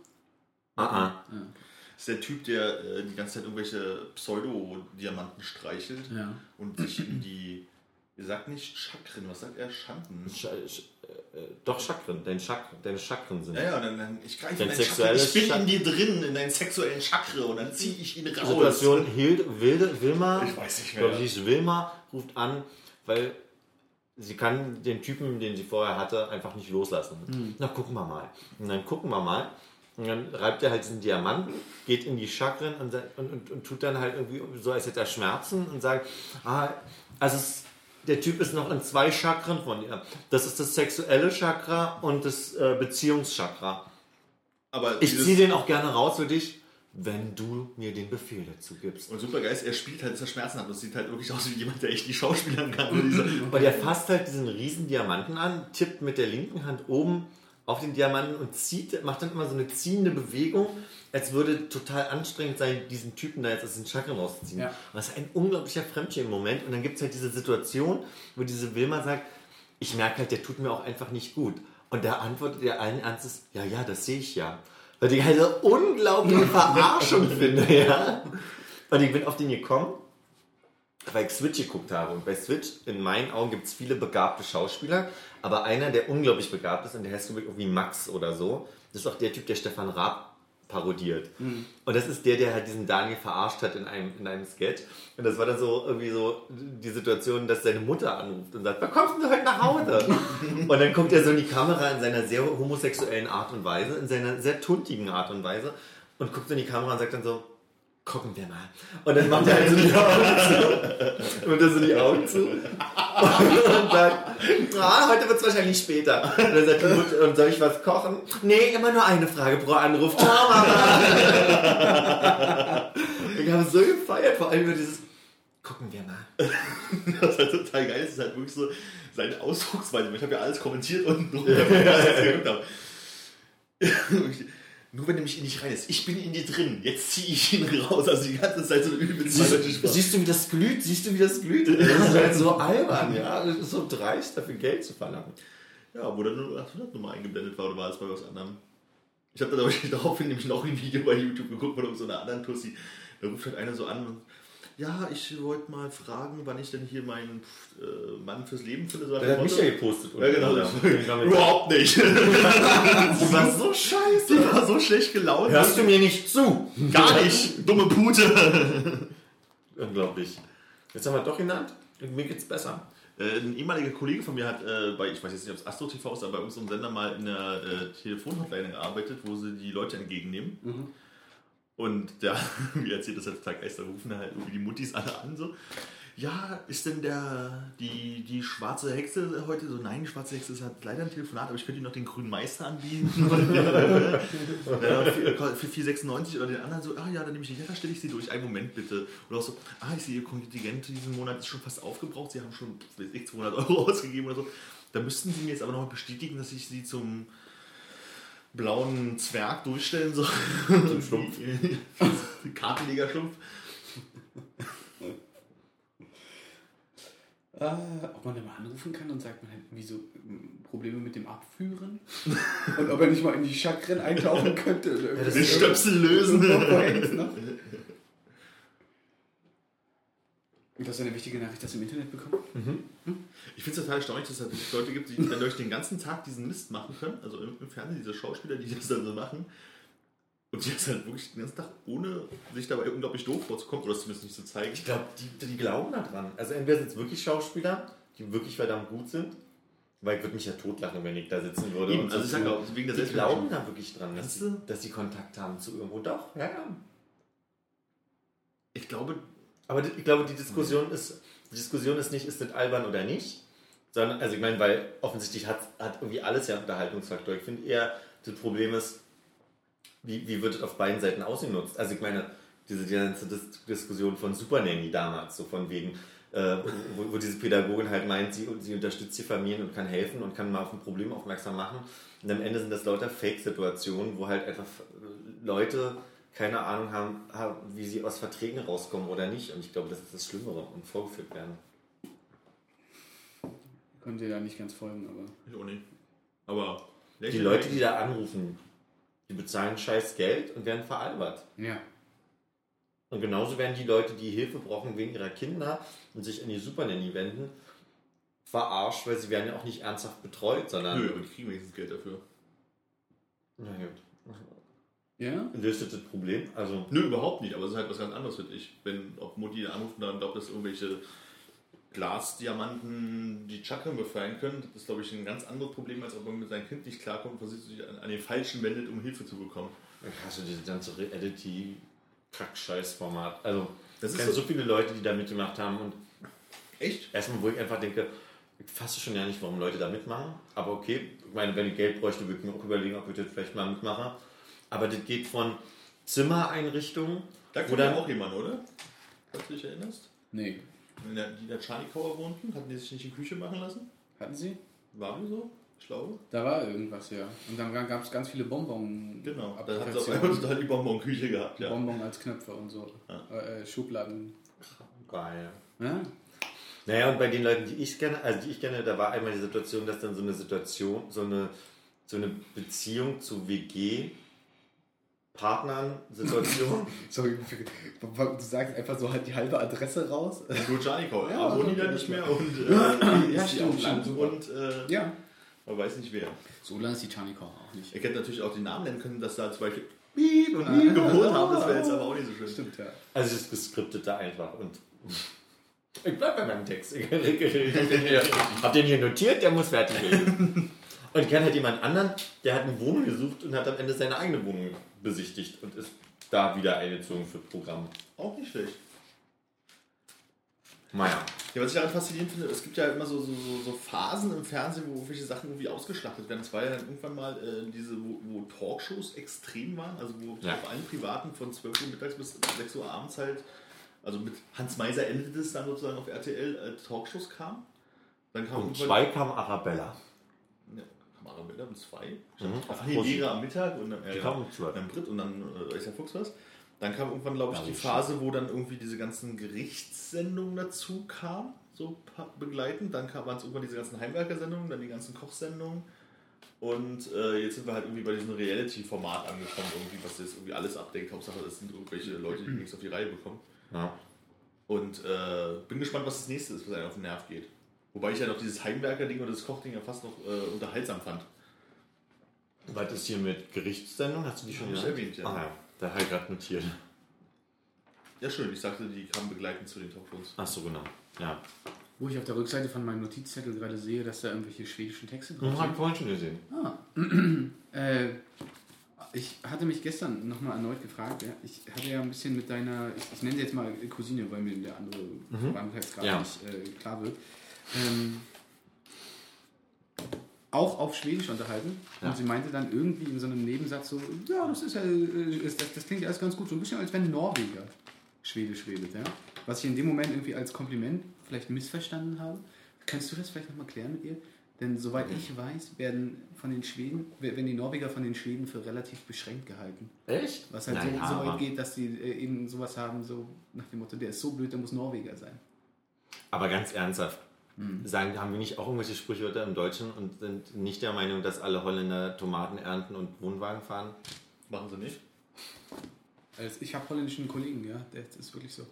ah, ah. Ah, Das ist der Typ, der äh, die ganze Zeit irgendwelche Pseudo-Diamanten streichelt ja. und sich in die, ihr sagt nicht Chakren, was sagt er? Schanden. Sch Sch äh, äh, doch Chakren, dein Chak deine Chakren sind. Ja, ja, dann, dann ich greife Dein in dein sexuelles Ich bin Chak- in dir drin, in deinen sexuellen Chakra und dann ziehe ich ihn raus. Situation, Hilde, Wilde, Wilma, Ich weiß nicht ich glaube, mehr. sie ist Wilma, ruft an, weil sie kann den Typen, den sie vorher hatte, einfach nicht loslassen. Na, gucken wir mal. Und dann gucken wir mal. Und dann reibt er halt diesen Diamanten, geht in die Chakren und, und, und, und tut dann halt irgendwie so, als hätte er Schmerzen und sagt, ah, also es, der Typ ist noch in zwei Chakren von ihr. Das ist das sexuelle Chakra und das äh, Beziehungschakra. Aber Ich ziehe den auch gerne raus für dich, wenn du mir den Befehl dazu gibst. Und super geil ist, er spielt halt, dass er Schmerzen hat. Das sieht halt wirklich aus wie jemand, der echt die Schauspielern kann. Und dieser, Und er fasst halt diesen riesen Diamanten an, tippt mit der linken Hand oben auf den Diamanten und zieht, macht dann immer so eine ziehende Bewegung, als würde total anstrengend sein, diesen Typen da jetzt aus den Chakren rauszuziehen. Ja. Und das ist ein unglaublicher Fremdschämen-Moment. Und dann gibt es halt diese Situation, wo diese Wilma sagt, ich merke halt, der tut mir auch einfach nicht gut. Und da antwortet er allen Ernstes, ja, ja, das sehe ich ja. Weil ich halt eine unglaubliche Verarschung finde, ja. Und ich bin auf den gekommen, weil ich Switch geguckt habe. Und bei Switch, in meinen Augen, gibt es viele begabte Schauspieler, aber einer, der unglaublich begabt ist, und der heißt glaube ich, irgendwie Max oder so, das ist auch der Typ, der Stefan Raab parodiert. Und das ist der, der halt diesen Daniel verarscht hat in einem, in einem Sketch. Und das war dann so irgendwie so die Situation, dass seine Mutter anruft und sagt, wann kommst du heute nach Hause? und dann guckt er so in die Kamera in seiner sehr homosexuellen Art und Weise, in seiner sehr tuntigen Art und Weise und guckt so in die Kamera und sagt dann so, gucken wir mal. Und dann macht er halt so die Augen zu. Und er so die Augen zu. und sagt, ah, heute wird es wahrscheinlich später. Und dann sagt die Mutter, und soll ich was kochen? Nee, immer nur eine Frage pro Anruf. Ciao, Mama. ich habe so gefeiert, vor allem über dieses, gucken wir mal. Das ist halt total geil. Das ist halt wirklich so seine Ausdrucksweise. Ich habe ja alles kommentiert und nur, was Nur wenn er mich in dich rein ist. Ich bin in dir drin. Jetzt ziehe ich ihn raus. Also die ganze Zeit so übelst Sprache. Siehst du, wie das glüht? Siehst du, wie das glüht? Das ist halt so albern, ja. Das ist so dreist, dafür Geld zu verlangen. Ja, wo dann nur 800 Nummer eingeblendet war oder war es bei was anderem? Ich habe dann aber daraufhin nämlich noch ein Video bei YouTube geguckt von so einer anderen Tussi. Da ruft halt einer so an und ja, ich wollte mal fragen, wann ich denn hier meinen äh, Mann fürs Leben finde. So Der hat mich ja gepostet. Ja, genau. Überhaupt. Überhaupt nicht. Das war so scheiße. Die war so schlecht gelaunt. Hörst du mir nicht zu? Gar nicht. Dumme Pute. Unglaublich. Jetzt haben wir doch genannt. Mir geht's besser. Äh, ein ehemaliger Kollege von mir hat äh, bei, ich weiß jetzt nicht, ob es Astro TV ist, aber bei uns im Sender mal in der äh, Telefonhotline gearbeitet, wo sie die Leute entgegennehmen. Und der mir erzählt, das halt ist, da rufen halt irgendwie die Muttis alle an so. Ja, ist denn der, die, die schwarze Hexe heute so? Nein, die schwarze Hexe ist halt leider ein Telefonat, aber ich könnte Ihnen noch den grünen Meister anbieten. für, für 4,96 oder den anderen so, ah ja, dann nehme ich die, ja, da stelle ich sie durch. Einen Moment bitte. Oder auch so, ah, ich sehe Ihr Kontingent diesen Monat ist schon fast aufgebraucht, Sie haben schon, weiß ich, 200 Euro ausgegeben oder so. Da müssten Sie mir jetzt aber noch bestätigen, dass ich Sie zum blauen Zwerg durchstellen soll. Zum Schlumpf. Kartenleger-Schlumpf. Äh, ob man da mal anrufen kann und sagt, man hat irgendwie so mm, Probleme mit dem Abführen. und ob er nicht mal in die Chakren eintauchen könnte. Oder irgendwie das Den Stöpsel lösen. Und das ist eine wichtige Nachricht, das im Internet bekommen. Ich finde es total erstaunlich, dass es halt Leute gibt, die dann durch den ganzen Tag diesen Mist machen können. Also im, im Fernsehen, diese Schauspieler, die das dann so machen. Und die das halt wirklich den ganzen Tag, ohne sich dabei unglaublich doof vorzukommen, oder es zumindest nicht zu zeigen. Ich glaube, die, die glauben da dran. Also entweder sind es wirklich Schauspieler, die wirklich verdammt gut sind, weil ich würde mich ja totlachen, wenn ich da sitzen würde. Eben, und also ich sag tun. auch, wegen der die glauben da wirklich dran, dass sie, dass sie Kontakt haben zu irgendwo. Doch, ja, ja. Ich glaube, Aber ich glaube, die Diskussion ist, die Diskussion ist nicht, ist das albern oder nicht, sondern, also ich meine, weil offensichtlich hat, hat irgendwie alles ja Unterhaltungsfaktor. Ich finde eher, das Problem ist, wie, wie wird es auf beiden Seiten ausgenutzt? Also ich meine, diese die ganze Dis Diskussion von Super Nanny damals, so von wegen, äh, wo, wo diese Pädagogin halt meint, sie, sie unterstützt die Familien und kann helfen und kann mal auf ein Problem aufmerksam machen. Und am Ende sind das lauter Fake-Situationen, wo halt einfach Leute keine Ahnung haben, haben, wie sie aus Verträgen rauskommen oder nicht. Und ich glaube, das ist das Schlimmere und vorgeführt werden. Konnte da nicht ganz folgen, aber. ich auch nicht. Aber Die Leute, die da anrufen, die bezahlen scheiß Geld und werden veralbert. Ja. Und genauso werden die Leute, die Hilfe brauchen wegen ihrer Kinder und sich an die Supernanny wenden, verarscht, weil sie werden ja auch nicht ernsthaft betreut, sondern. Nö, aber die kriegen wenigstens Geld dafür. Na gut. Ja? Löst das das Problem? Also, Nö, überhaupt nicht, aber es ist halt was ganz anderes, finde ich. Wenn, ob Mutti anruft und dann glaubt, dass irgendwelche Glasdiamanten die Chakren befreien können, das ist, glaube ich, ein ganz anderes Problem, als ob man mit seinem Kind nicht klarkommt und versucht, sich an, an den Falschen wendet, um Hilfe zu bekommen. hast du dieses ganze Reality-Kack-Scheiß-Format. Also, Das gibt so- so viele Leute, die da mitgemacht haben und Echt? Erstmal, wo ich einfach denke, ich fasse schon ja nicht, warum Leute da mitmachen. Aber okay, ich meine, wenn ich Geld bräuchte, würde ich mir auch überlegen, ob ich das vielleicht mal mitmache. Aber das geht von Zimmereinrichtungen, Da kommt ja auch jemand, oder? Falls du dich erinnerst? Nee. In der, die in der Charlie-Kauer wohnten, hatten die sich nicht die Küche machen lassen? Hatten sie? War wir so? Ich glaube. Da war irgendwas, ja. Und dann gab es ganz viele Bonbon. Genau. Da hat sie auf einmal total die Bonbon-Küche gehabt, ja. Bonbon als Knöpfe und so. Ja. Äh, äh, Schubladen. geil. Ja? Naja, und bei den Leuten, die ich kenne, also die ich kenne, da war einmal die Situation, dass dann so eine Situation, so eine, so eine Beziehung zu WG-Partnern, Situation, Sorry, du sagst einfach so halt die halbe Adresse raus. Gut, Charlie-Kauer. Ja, Ja, wohnen die okay, da nicht mehr und äh, Ja, stimmt, stimmt, und äh, Ja. man weiß nicht wer. So lange ist die Chaniko auch nicht. Er hätte natürlich auch den Namen nennen können, dass da zum Beispiel Piep und Piep gewohnt haben, das wäre jetzt aber auch nicht so schön. Stimmt, ja. Also es ist geskriptet da einfach und ich bleib bei meinem Text. Ich hab den hier notiert, der muss fertig werden. Und ich kenne halt jemand anderen, der hat eine Wohnung gesucht und hat am Ende seine eigene Wohnung besichtigt und ist da wieder eingezogen für Programm. Auch nicht schlecht. Naja. Ja, was ich daran faszinierend finde, es gibt ja immer so, so, so, Phasen im Fernsehen, wo welche Sachen irgendwie ausgeschlachtet werden. Es war ja dann irgendwann mal äh, diese, wo, wo Talkshows extrem waren, also wo Ja. auf allen Privaten von 12 Uhr mittags bis 6 Uhr abends halt, also mit Hans Meiser endete es dann sozusagen auf RTL, äh, Talkshows kamen. Dann kam Und zwei kam Arabella. Ja, kam Arabella um zwei. Mhm. Ach nee, Lehrer am Mittag und dann, äh, zwei. dann Brit und dann äh, ist der Fuchs was. Dann kam irgendwann, glaube ich, Ja, die das Phase, wo dann irgendwie diese ganzen Gerichtssendungen dazu kamen, so begleitend. Dann kam- waren es irgendwann diese ganzen Heimwerkersendungen, dann die ganzen Kochsendungen. Und äh, jetzt sind wir halt irgendwie bei diesem Reality-Format angekommen, irgendwie, was jetzt irgendwie alles abdeckt. Hauptsache, es sind irgendwelche Leute, die nichts auf die Reihe bekommen. Ja. Und äh, bin gespannt, was das nächste ist, was einem auf den Nerv geht. Wobei ich ja noch dieses Heimwerker-Ding oder das Kochding ja fast noch äh, unterhaltsam fand. Was ist hier mit Gerichtssendung? Hast du die schon genannt? erwähnt, ja. Ah, ja. Da habe ich gerade notiert. Ja, schön. Ich sagte, die kamen begleitend zu den Talkshows. Ach so, genau. Ja. Wo ich auf der Rückseite von meinem Notizzettel gerade sehe, dass da irgendwelche schwedischen Texte Das drauf habe ich sind. vorhin schon gesehen. Ah. äh, ich hatte mich gestern nochmal erneut gefragt, ja. ich hatte ja ein bisschen mit deiner, ich, ich nenne sie jetzt mal Cousine, weil mir der andere Verwandtheitsgrad Ja. nicht äh, klar wird, ähm, auch auf Schwedisch unterhalten. Ja. Und sie meinte dann irgendwie in so einem Nebensatz so, ja, das ist ja, äh, ist, das, das klingt ja alles ganz gut, so ein bisschen als wenn Norweger Schwedisch redet, ja. Was ich in dem Moment irgendwie als Kompliment vielleicht missverstanden habe. Kannst du das vielleicht nochmal klären mit ihr? Denn soweit ich weiß, werden von den Schweden, werden die Norweger von den Schweden für relativ beschränkt gehalten. Echt? Was halt Naja, so, so weit geht, dass die äh, eben sowas haben, so nach dem Motto, der ist so blöd, der muss Norweger sein. Aber ganz ernsthaft, sagen, haben wir nicht auch irgendwelche Sprichwörter im Deutschen und sind nicht der Meinung, dass alle Holländer Tomaten ernten und Wohnwagen fahren? Machen sie nicht. Also ich habe holländischen Kollegen, ja, das ist wirklich so.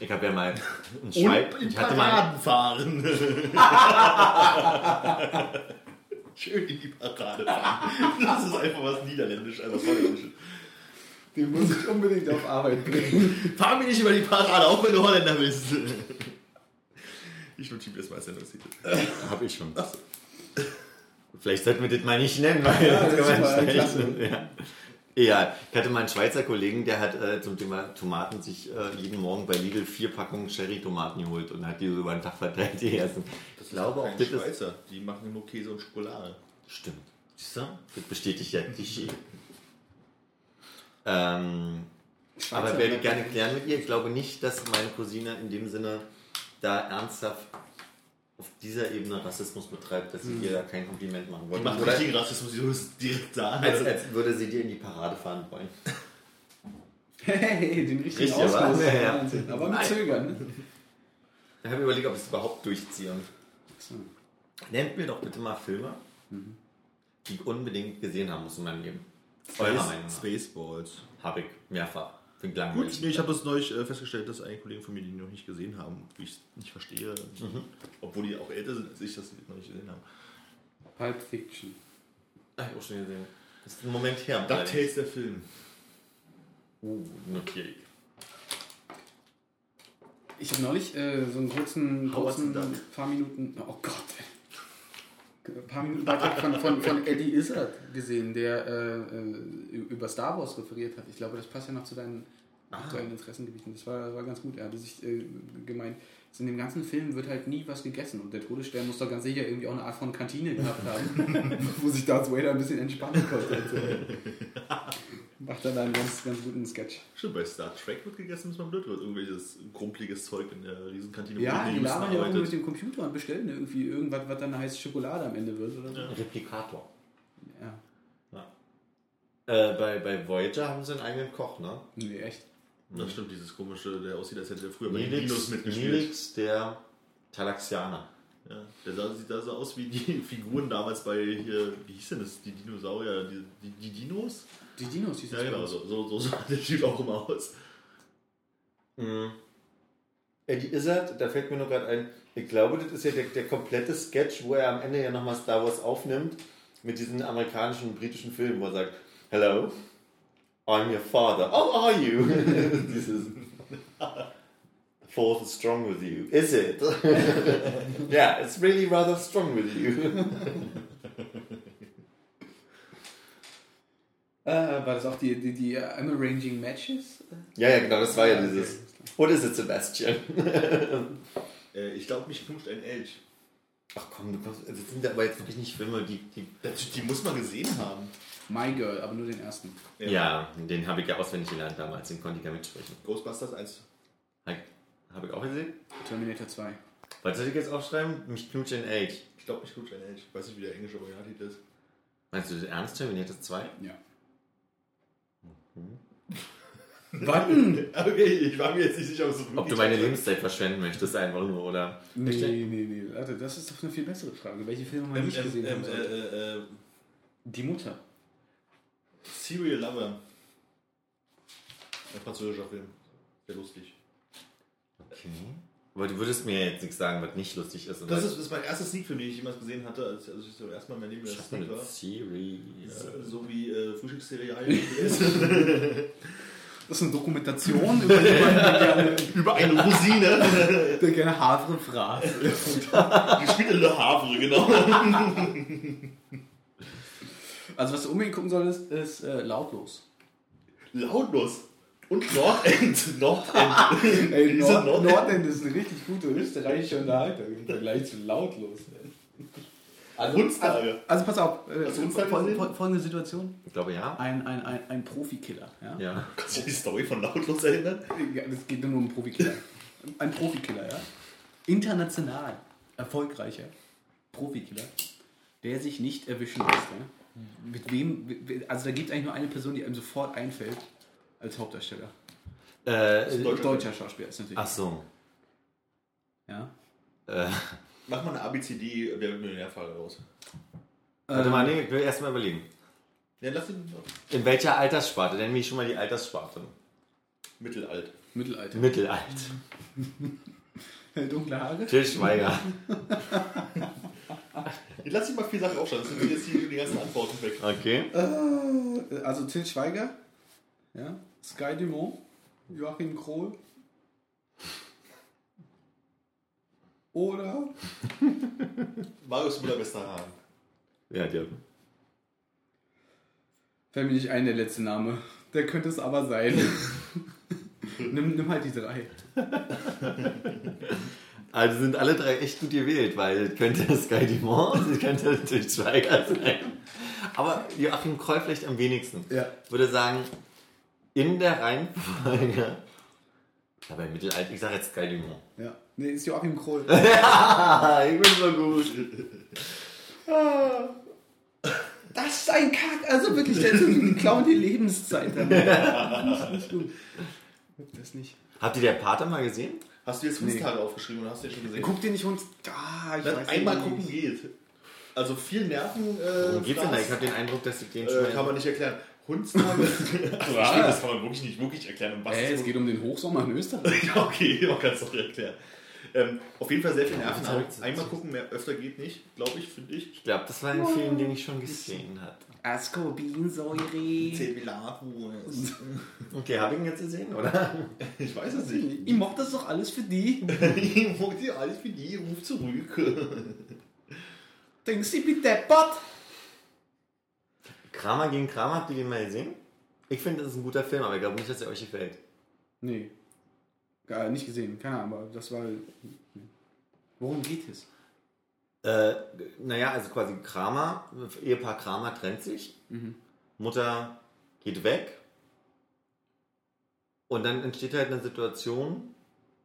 Ich habe ja mal einen Schweib. in Ich hatte mal, Paraden fahren. Schön in die Parade fahren. Das ist einfach was Niederländisch, einfach was Den muss ich unbedingt auf Arbeit bringen. Fahr mir nicht über die Parade, auch wenn du Holländer bist. Ich notiere das mal als Sendungstitel. habe ich schon. Vielleicht sollten wir das mal nicht nennen, weil Ja, das das kann man ist nicht klasse. ja. ja, ich hatte mal einen Schweizer Kollegen, der hat äh, zum Thema Tomaten sich äh, jeden Morgen bei Lidl vier Packungen Cherry-Tomaten geholt und hat die so über den Tag verteilt gegessen. Das Ich glaube auch, das ist... Schweizer. Die machen nur Käse und Schokolade. Stimmt. Siehst du? Das bestätigt ja Klischee. Ähm, aber werde ich gerne klären mit ihr. Ich glaube nicht, dass meine Cousine in dem Sinne da ernsthaft auf dieser Ebene Rassismus betreibt, dass sie ihr da kein Kompliment machen Die wollte. machen Oder richtigen Rassismus, die es direkt sagen. als, als würde sie dir in die Parade fahren wollen. Hey, den richtigen Richtig, aber- Ausfluss. Ja, ja. Aber mit Nein. Zögern. Ich habe überlegt, ob ich es überhaupt durchziehe. So. Nennt mir doch bitte mal Filme, die ich unbedingt gesehen haben muss in meinem Leben. Nach. Spaceballs. Habe ich mehrfach. Finde ich Gut, langweilig. nee, ich habe das neulich äh, festgestellt, dass einige Kollegen von mir die noch nicht gesehen haben, wie ich es nicht verstehe. Obwohl die auch älter sind als ich, dass sie das noch nicht gesehen haben. Pulp Fiction. Hab ich auch schon gesehen. Das ist ein Moment her. DuckTales der Film. Uh, notiere ich. Ich habe neulich äh, so einen kurzen, kurzen paar Minuten, oh Gott, ein paar Minuten Beitrag von, von, von Eddie Izzard gesehen, der äh, äh, über Star Wars referiert hat. Ich glaube, das passt ja noch zu deinen aktuellen Interessengebieten. Das war, war ganz gut. Er hatte sich äh, gemeint, in dem ganzen Film wird halt nie was gegessen und der Todesstern muss doch ganz sicher irgendwie auch eine Art von Kantine gehabt haben, wo sich Darth Vader ein bisschen entspannen konnte. Und so. Macht dann einen ganz, ganz guten Sketch. Stimmt, bei Star Trek wird gegessen, bis man blöd wird. Irgendwelches krumpeliges Zeug in der Riesenkantine. Ja, die labern ja auch arbeitet. mit dem Computer und bestellen irgendwie irgendwas, was dann heißt Schokolade am Ende wird oder so. Ja. Replikator. Ja. Äh, bei, bei Voyager haben sie einen eigenen Koch, ne? Nee, echt. Das stimmt, dieses komische, der aussieht, als hätte er früher bei den Dinos mitgespielt. Nilix der Talaxianer. Ja, der sah, sieht da so aus wie die Figuren damals bei hier, wie hieß denn das, die Dinosaurier, die, die, die Dinos? Die Dinos, die Ja, genau, so, so, so sah der Typ auch immer aus. Mhm. Eddie Izzard, da fällt mir nur gerade ein, ich glaube, das ist ja der, der komplette Sketch, wo er am Ende ja nochmal Star Wars aufnimmt, mit diesen amerikanischen und britischen Filmen, wo er sagt, Hello, I'm your father. Oh, are you? Dieses The Force is strong with you. Is it? yeah, it's really rather strong with you. Äh, war das auch die, die, die I'm arranging matches? ja, ja, genau, das war ja dieses. Oder ist es Sebastian? Äh, ich glaube, mich knutscht ein Elch. Ach komm, du kommst, das sind aber jetzt wirklich nicht Filme, die... die die muss man gesehen haben. My Girl, aber nur den ersten. ja. den habe ich ja auswendig gelernt damals, den konnte ich ja mitsprechen. Ghostbusters 1. Habe ich auch gesehen? Terminator 2. Was soll ich jetzt aufschreiben? Mich knutscht ein Age. Ich glaube, mich knutscht ein Elch. Ich weiß nicht, wie der englische Originaltitel ist. Meinst du das ernst, Terminator 2? Ja. Warten! Okay, ich war mir jetzt nicht sicher, ob so Ob du meine Lebenszeit verschwenden möchtest, einfach nur, oder? Nee, nee, nee. Warte, das ist doch eine viel bessere Frage. Welche Filme man ähm, nicht ähm, gesehen ähm, haben sollte? äh, äh, Die Mutter. Serial Lover. Ein französischer Film. Sehr lustig. Okay. Aber du würdest mir jetzt nichts sagen, was nicht lustig ist. Das ist, das ist mein erster Sneak-Film, den ich jemals gesehen hatte, als, als ich so erstmal in meinem Leben Sneak war. Ja, so wie äh, Frühstückscerealien. Das ist eine Dokumentation über jemanden, der gerne, Über eine Rosine. der gerne Havre fraß. Gespielt in Le Havre, genau. Also was du unbedingt gucken solltest, ist äh, lautlos. Lautlos. Und Nordend. Nordend. Ey, Nord Nord- Nordend ist eine richtig gute österreichische Unterhaltung im Vergleich zu lautlos. Also, Hundstage. also pass auf, äh, Hast du Hundstage fol- folgende Situation. Ich glaube ja. Ein, ein, ein, ein Profikiller. Ja? Ja. Kannst du dich die Story von Lautlos erinnern? Ja, das geht nur um einen Profikiller. Ein Profikiller, ja. International erfolgreicher Profikiller, der sich nicht erwischen lässt. Ja? Mit wem, also da gibt es eigentlich nur eine Person, die einem sofort einfällt als Hauptdarsteller. Äh, Deutscher Deutscher Schauspieler ist natürlich. ach so. Ja. Äh, Mach mal eine ABCD der Millionärfahrer raus. warte Ähm, mal, nee, ich will erst mal überlegen. Ja, lass ihn In welcher Alterssparte? Nenn mich schon mal die Alterssparte. mittelalt. Mittelalter. Mittelalt. Dunkle Haare. Till Schweiger. Ich lass dich mal vier Sachen aufschreiben, das sind jetzt hier die ganzen Antworten weg. Okay. Äh, also Till Schweiger, ja, Sky Dumont, Joachim Krohl. Oder Marius Müller-Westerhahn. Ja, der. fällt mir nicht ein, der letzte Name. Der könnte es aber sein. nimm, nimm halt die drei. Also sind alle drei echt gut gewählt, weil könnte Sky Dumont, könnte Till Schweiger sein. Aber Joachim Kroll vielleicht am wenigsten. Ja. Ich würde sagen, in der Reihenfolge. Aber im Mittelalter, ich sage jetzt Sky Dumont. Ja. Nee, ist Joachim Krohl. Ah, ich bin so gut. Das ist ein Kack. Also wirklich, der klauen die Lebenszeit. damit. Das ist nicht gut. Das nicht. Habt ihr der Pater mal gesehen? Hast du jetzt Hundstage aufgeschrieben oder hast du den schon gesehen? Guck dir nicht Hund. Ah, ich Dann weiß einmal nicht. gucken geht. Also viel Nerven. Äh, Worum geht's denn da? Ich habe den Eindruck, dass ich den schon äh, kann man nicht erklären. Hundstage. also, das kann man wirklich nicht wirklich erklären. Um was Äh, es geht um den Hochsommer in Österreich. Ja, okay, man kann es doch erklären. Ähm, auf jeden Fall sehr viel Nerven. ich- Einmal gucken, mehr öfter geht nicht, glaube ich, finde ich. Ich glaube, das war ein Film, den ich schon gesehen hatte. Ascorbinsäure. Okay, habe ich ihn jetzt gesehen, oder? Ich weiß es nicht. Ich mach das doch alles für die. Ich wollte dir alles für die, ruf zurück. Denkst du, ich bin deppert? Kramer gegen Kramer, habt ihr den mal gesehen? Ich finde, das ist ein guter Film, aber ich glaube nicht, dass er euch gefällt. Nee. Gar nicht gesehen, keine Ahnung, aber das war. Worum geht es? Äh, naja, also quasi Kramer, Ehepaar Kramer trennt sich, Mutter geht weg und dann entsteht halt eine Situation,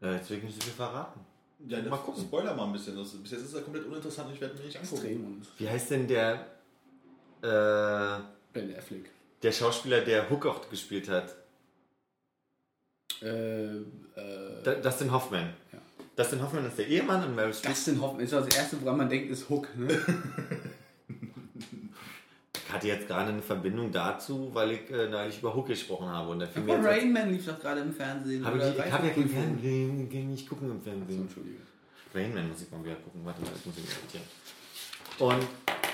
ja, jetzt will ich nicht so viel verraten. Ja, Mal gucken. Spoiler mal ein bisschen. Das, bis jetzt ist er komplett uninteressant und ich werde mir nicht angucken. Wie heißt denn der, äh, Ben Affleck. der Schauspieler, der Hook auch gespielt hat? Äh, äh, Dustin Hoffman. Ja. Dustin Hoffman ist der Ehemann und Meryl Streep Dustin Hoffman ist das erste, woran man denkt, ist Hook. Ne? hatte jetzt gerade eine Verbindung dazu, weil ich äh, neulich über Hook gesprochen habe und der Film Aber jetzt... Rain Man lief doch gerade im Fernsehen. Hab ich ich habe ja kein. Fernsehen, ich kann nicht gucken im Fernsehen. Entschuldigung. Rain Man muss ich mal wieder gucken, warte mal, das muss ich mir notieren. Und,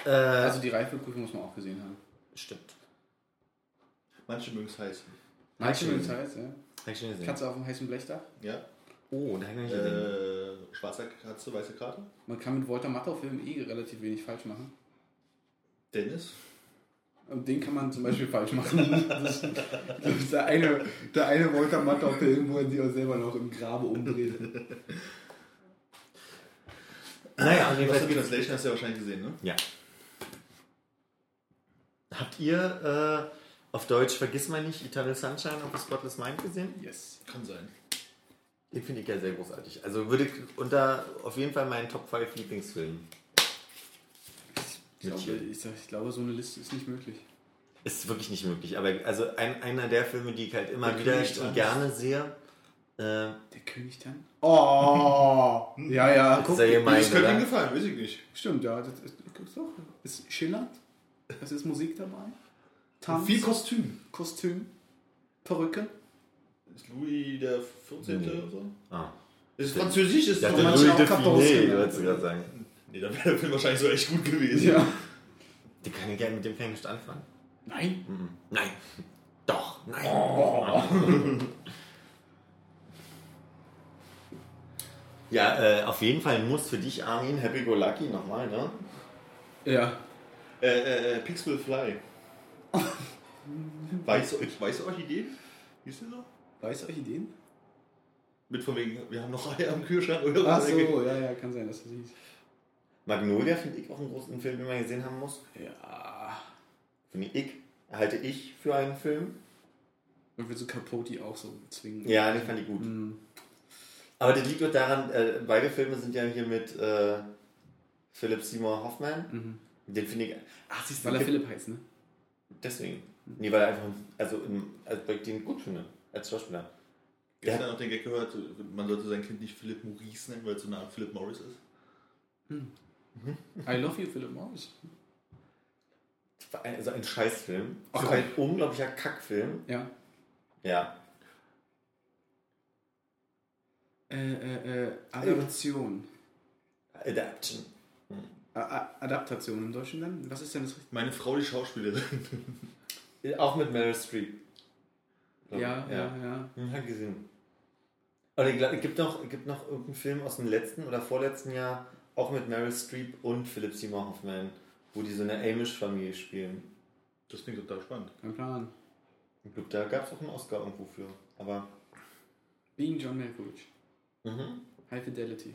äh, Also die Reifeprüfung muss man auch gesehen haben. stimmt. Manche mögen es heiß. Manche schön. das heißt, ja. Ich gesehen. Katze auf dem heißen Blechdach. Ja. Oh, da habe ich noch nicht gesehen. Äh, schwarzer Katze, weiße Karte. Man kann mit Walter Matthau-Filmen eh relativ wenig falsch machen. Dennis. Und den kann man zum Beispiel falsch machen. Das, das ist der eine, der eine Walter Matthau-Film, wo er sich auch selber noch im Grabe umdreht. Naja, jeden für Fall. Translation hast du ja wahrscheinlich gesehen, ne? Ja. Habt ihr äh, auf Deutsch Vergiss mal nicht Eternal Sunshine of the Spotless Mind gesehen? Yes. Kann sein. Den finde ich ja sehr großartig. Also würde ich unter auf jeden Fall meinen Top 5 Lieblingsfilmen. Ich glaube, ich, sag- ich glaube, so eine Liste ist nicht möglich. Ist wirklich nicht möglich. Aber also ein, einer der Filme, die ich halt immer Der wieder und gerne sehe. Äh, Der König dann? Oh! Ja, ja. Guck, sehr gemein, das könnte ihm gefallen, weiß ich nicht. stimmt, ja. Das ist, guck's doch. Ist schillernd. Es ist Musik dabei. Tanz, Viel Kostüm. Kostüm, Perücke. Ist Louis der 14. Nee. oder so? Ah. Ist französisch, ist Ja, doch Louis auch Funès, genannt. wolltest du gerade sagen. Nee, dann wäre der Film wahrscheinlich so echt gut gewesen. Ja. Die kann ich gerne mit dem kann ich nicht anfangen. Nein. Mhm. Nein. Doch, nein. Ja, äh, auf jeden Fall muss für dich, Armin, Happy Go Lucky nochmal, ne? Ja. Äh, äh, äh, Pigs Will Fly. Weiße, weiße Orchideen? Hieß der so? Weißt du euch Ideen? Mit von wegen, wir haben noch Eier am Kühlschrank oder Ach so, ja, ja, kann sein, dass das hieß. Magnolia finde ich auch einen großen Film, den man gesehen haben muss. Ja. Finde ich, halte ich für einen Film. Und willst du Capote auch so zwingen? Ja, den fand ich gut. Hm. Aber das liegt doch daran, äh, beide Filme sind ja hier mit äh, Philip Seymour Hoffman. Mhm. Den finde ich. Ach, siehst du, Weil er Philipp heißt, ne? Deswegen. Nee, weil er einfach, also, im, also weil ich den gut finde, als Schauspieler. Gestern noch den Gag gehört, man sollte sein Kind nicht Philip Maurice nennen, weil es so eine Art Philip Morris ist. I love you, Philip Morris. Also ein Scheißfilm. Ach, so komm. ein unglaublicher Kackfilm. Ja. Ja. Äh, äh, äh, Adaption. Adaption. A Adaptation im Deutschen dann? Was ist denn das richtige? Meine Frau, die Schauspielerin. Auch mit Meryl Streep. Glaub Ja, ich. ja, ja. Hm, hab gesehen. Aber ich glaube, es gibt noch, es gibt noch irgendeinen Film aus dem letzten oder vorletzten Jahr, auch mit Meryl Streep und Philip Seymour Hoffman, wo die so eine Amish-Familie spielen. Das klingt total spannend. Kein Plan. Ich glaube, da gab es auch einen Oscar irgendwo für. Aber. Being John Malkovich. Mhm. High Fidelity.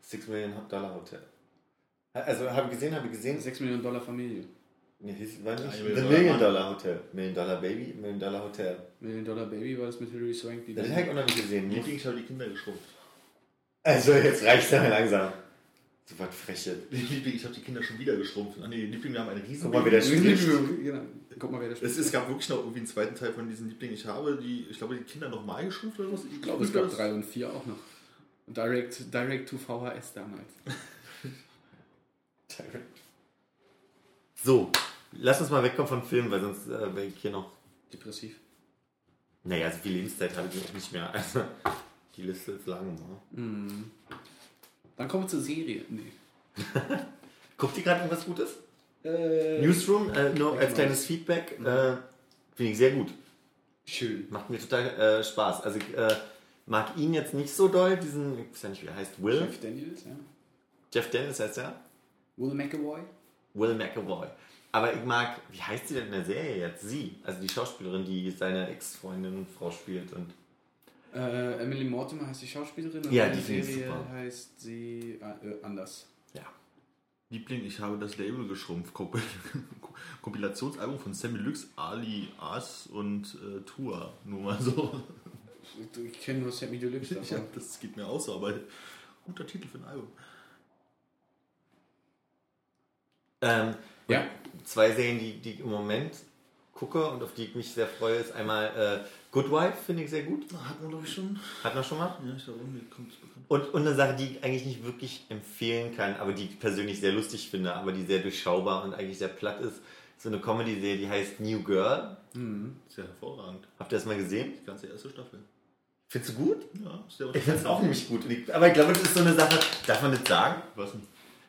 Six Million Dollar Hotel. Also habe ich gesehen, habe ich gesehen. 6 Millionen Dollar Familie. Nee, hieß, war nicht Ja, The Million Dollar Hotel. Million Dollar Baby, Million Dollar Hotel. Million Dollar Baby war das mit Hilary Swank. Die Das habe ich auch noch nicht gesehen. Liebling, ich habe die Kinder geschrumpft. Also jetzt reicht's ja langsam. So was Freche. Liebling, ich habe die Kinder schon wieder geschrumpft. Ah nee, Liebling, wir haben einen riesen Guck mal, wie der spricht. genau. Guck mal, wer das es, spielt. es gab wirklich noch irgendwie einen zweiten Teil von diesen Liebling, ich habe die, ich glaube, die Kinder nochmal geschrumpft oder was? Ich glaube, es gab 3 und 4 auch noch. Direct, direct to VHS damals. So, lass uns mal wegkommen von Filmen, weil sonst äh, wäre ich hier noch. Depressiv. Naja, so viel Lebenszeit habe ich auch nicht mehr. Also, die Liste ist lang. Ne? Hm. Dann kommen wir zur Serie. Nee. Guckt ihr gerade irgendwas Gutes? Äh, Newsroom, äh, nur als kleines Feedback. Äh, Finde ich sehr gut. Schön. Macht mir total äh, Spaß. Also ich äh, mag ihn jetzt nicht so doll, diesen, ich weiß ja nicht, wie er heißt, Will. Jeff Daniels, ja. Jeff Dennis heißt er. Will McAvoy. Will McAvoy. Aber ich mag, wie heißt sie denn in der Serie jetzt? Sie, also die Schauspielerin, die seine Ex-Freundin, Frau spielt und Äh, Emily Mortimer heißt die Schauspielerin. und Ja, in die Serie super. heißt sie äh, anders. ja. Liebling, ich habe das Label geschrumpft. Kompil- Kompilationsalbum von Sammy Lux, Ali As und äh, Tua. Nur mal so. Ich kenne nur Sammy Deluxe Ja, das geht mir aus, so, aber guter Titel für ein Album. Ähm, Ja. Zwei Serien, die, die ich im Moment gucke und auf die ich mich sehr freue, ist einmal äh, Good Wife, finde ich sehr gut. Hat man, glaube ich, schon. Hat man schon mal. Ja, ich glaube, irgendwie kommt es bekannt. Und, und eine Sache, die ich eigentlich nicht wirklich empfehlen kann, aber die ich persönlich sehr lustig finde, aber die sehr durchschaubar und eigentlich sehr platt ist, so eine Comedy-Serie, die heißt New Girl. Sehr hervorragend. Habt ihr das mal gesehen? Die ganze erste Staffel. Findest du gut? Ja, sehr Ich finde es auch nämlich gut. Aber ich glaube, das ist so eine Sache, darf man das sagen? Was denn?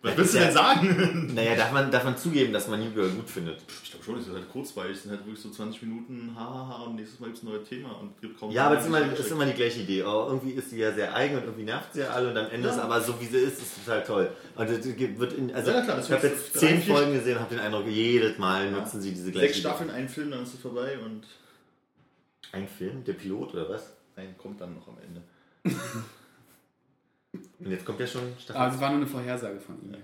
Was willst du denn sagen? Naja, darf man, darf man zugeben, dass man New Girl gut findet? Ich glaube schon, es ist halt kurzweilig. Es sind halt wirklich so 20 Minuten, hahaha, und nächstes Mal gibt es ein neues Thema und gibt kaum. Ja, aber es ist immer, es ist immer die gleiche Idee. Oh, irgendwie ist sie ja sehr eigen und irgendwie nervt sie ja alle und am Ende Ja. ist aber so, wie sie ist, ist total toll. Und wird in, also, Ja, klar, ich habe jetzt drei, zehn vier- Folgen gesehen und habe den Eindruck, jedes Mal nutzen sie diese gleiche Sechs Staffeln, ein Film, dann ist es vorbei und Idee. Ein Film? Der Pilot oder was? ein kommt dann noch am Ende. Und jetzt kommt ja schon Staffel Aber es war nur eine Vorhersage von ihm.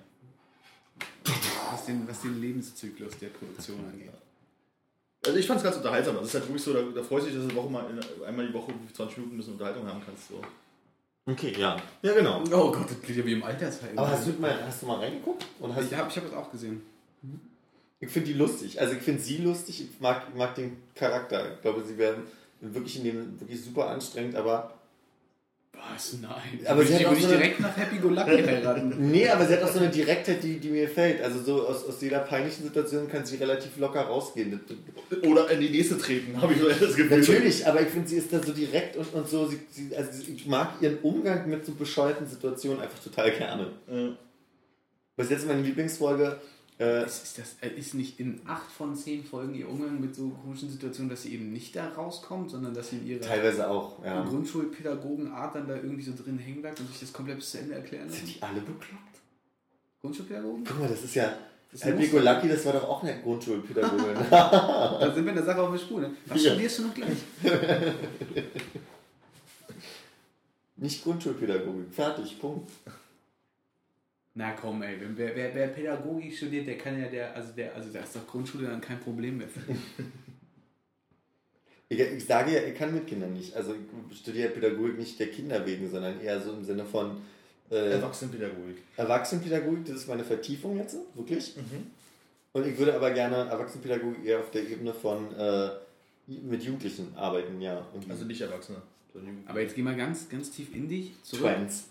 Was den, was den Lebenszyklus der Produktion angeht. Also ich fand es ganz unterhaltsam. Das ist halt wirklich so, da, da freust du dich, dass du Woche mal in, einmal die Woche 20 Minuten ein bisschen Unterhaltung haben kannst. So. Okay, ja. Ja, genau. Oh Gott, das klingt ja wie im Altersheim. Aber hast du mal, hast du mal reingeguckt? Hast ich habe ich hab das auch gesehen. Ich finde die lustig. Also ich finde sie lustig. Ich mag, ich mag den Charakter. Ich glaube, sie werden wirklich in dem wirklich super anstrengend, aber. Was? Nein. Aber würde sie ich, hat auch so eine- direkt nach Happy Go Lucky heiraten. Nee, aber sie hat auch so eine Direktheit, die, die mir gefällt. Also so aus, aus jeder peinlichen Situation kann sie relativ locker rausgehen. Oder in die nächste treten, habe ich so das Gefühl. Natürlich, aber ich finde, sie ist da so direkt und, und so. Sie, sie, also ich mag ihren Umgang mit so bescheuerten Situationen einfach total gerne. Äh, Was jetzt meine Lieblingsfolge. Äh, Ist, ist, das, äh, ist nicht in acht von zehn Folgen ihr Umgang mit so komischen Situationen, dass sie eben nicht da rauskommt, sondern dass sie in ihrer teilweise auch, ja. Grundschulpädagogenart dann da irgendwie so drin hängen bleibt und sich das komplett bis zu Ende erklären Sind lässt? die alle bekloppt? Grundschulpädagogen? Guck mal, das ist ja. Das Go Lucky, das war doch auch eine Grundschulpädagogin. Da sind wir in der Sache auf der Spur. Ne? Was Ja. studierst du noch gleich? Nicht Grundschulpädagogik. Fertig, Punkt. Na komm, ey, wenn- wer, wer, wer Pädagogik studiert, der kann ja der, also der, also da ist doch Grundschule dann kein Problem mehr für. Ich, ich sage ja, ich kann mit Kindern nicht. Also ich studiere Pädagogik nicht der Kinder wegen, sondern eher so im Sinne von äh, Erwachsenenpädagogik. Erwachsenenpädagogik. Das ist meine Vertiefung jetzt, wirklich. Mhm. Und ich würde aber gerne Erwachsenenpädagogik eher auf der Ebene von äh, mit Jugendlichen arbeiten, ja. Und Also nicht Erwachsene. Aber jetzt geh mal ganz, ganz tief in dich, zurück Twins.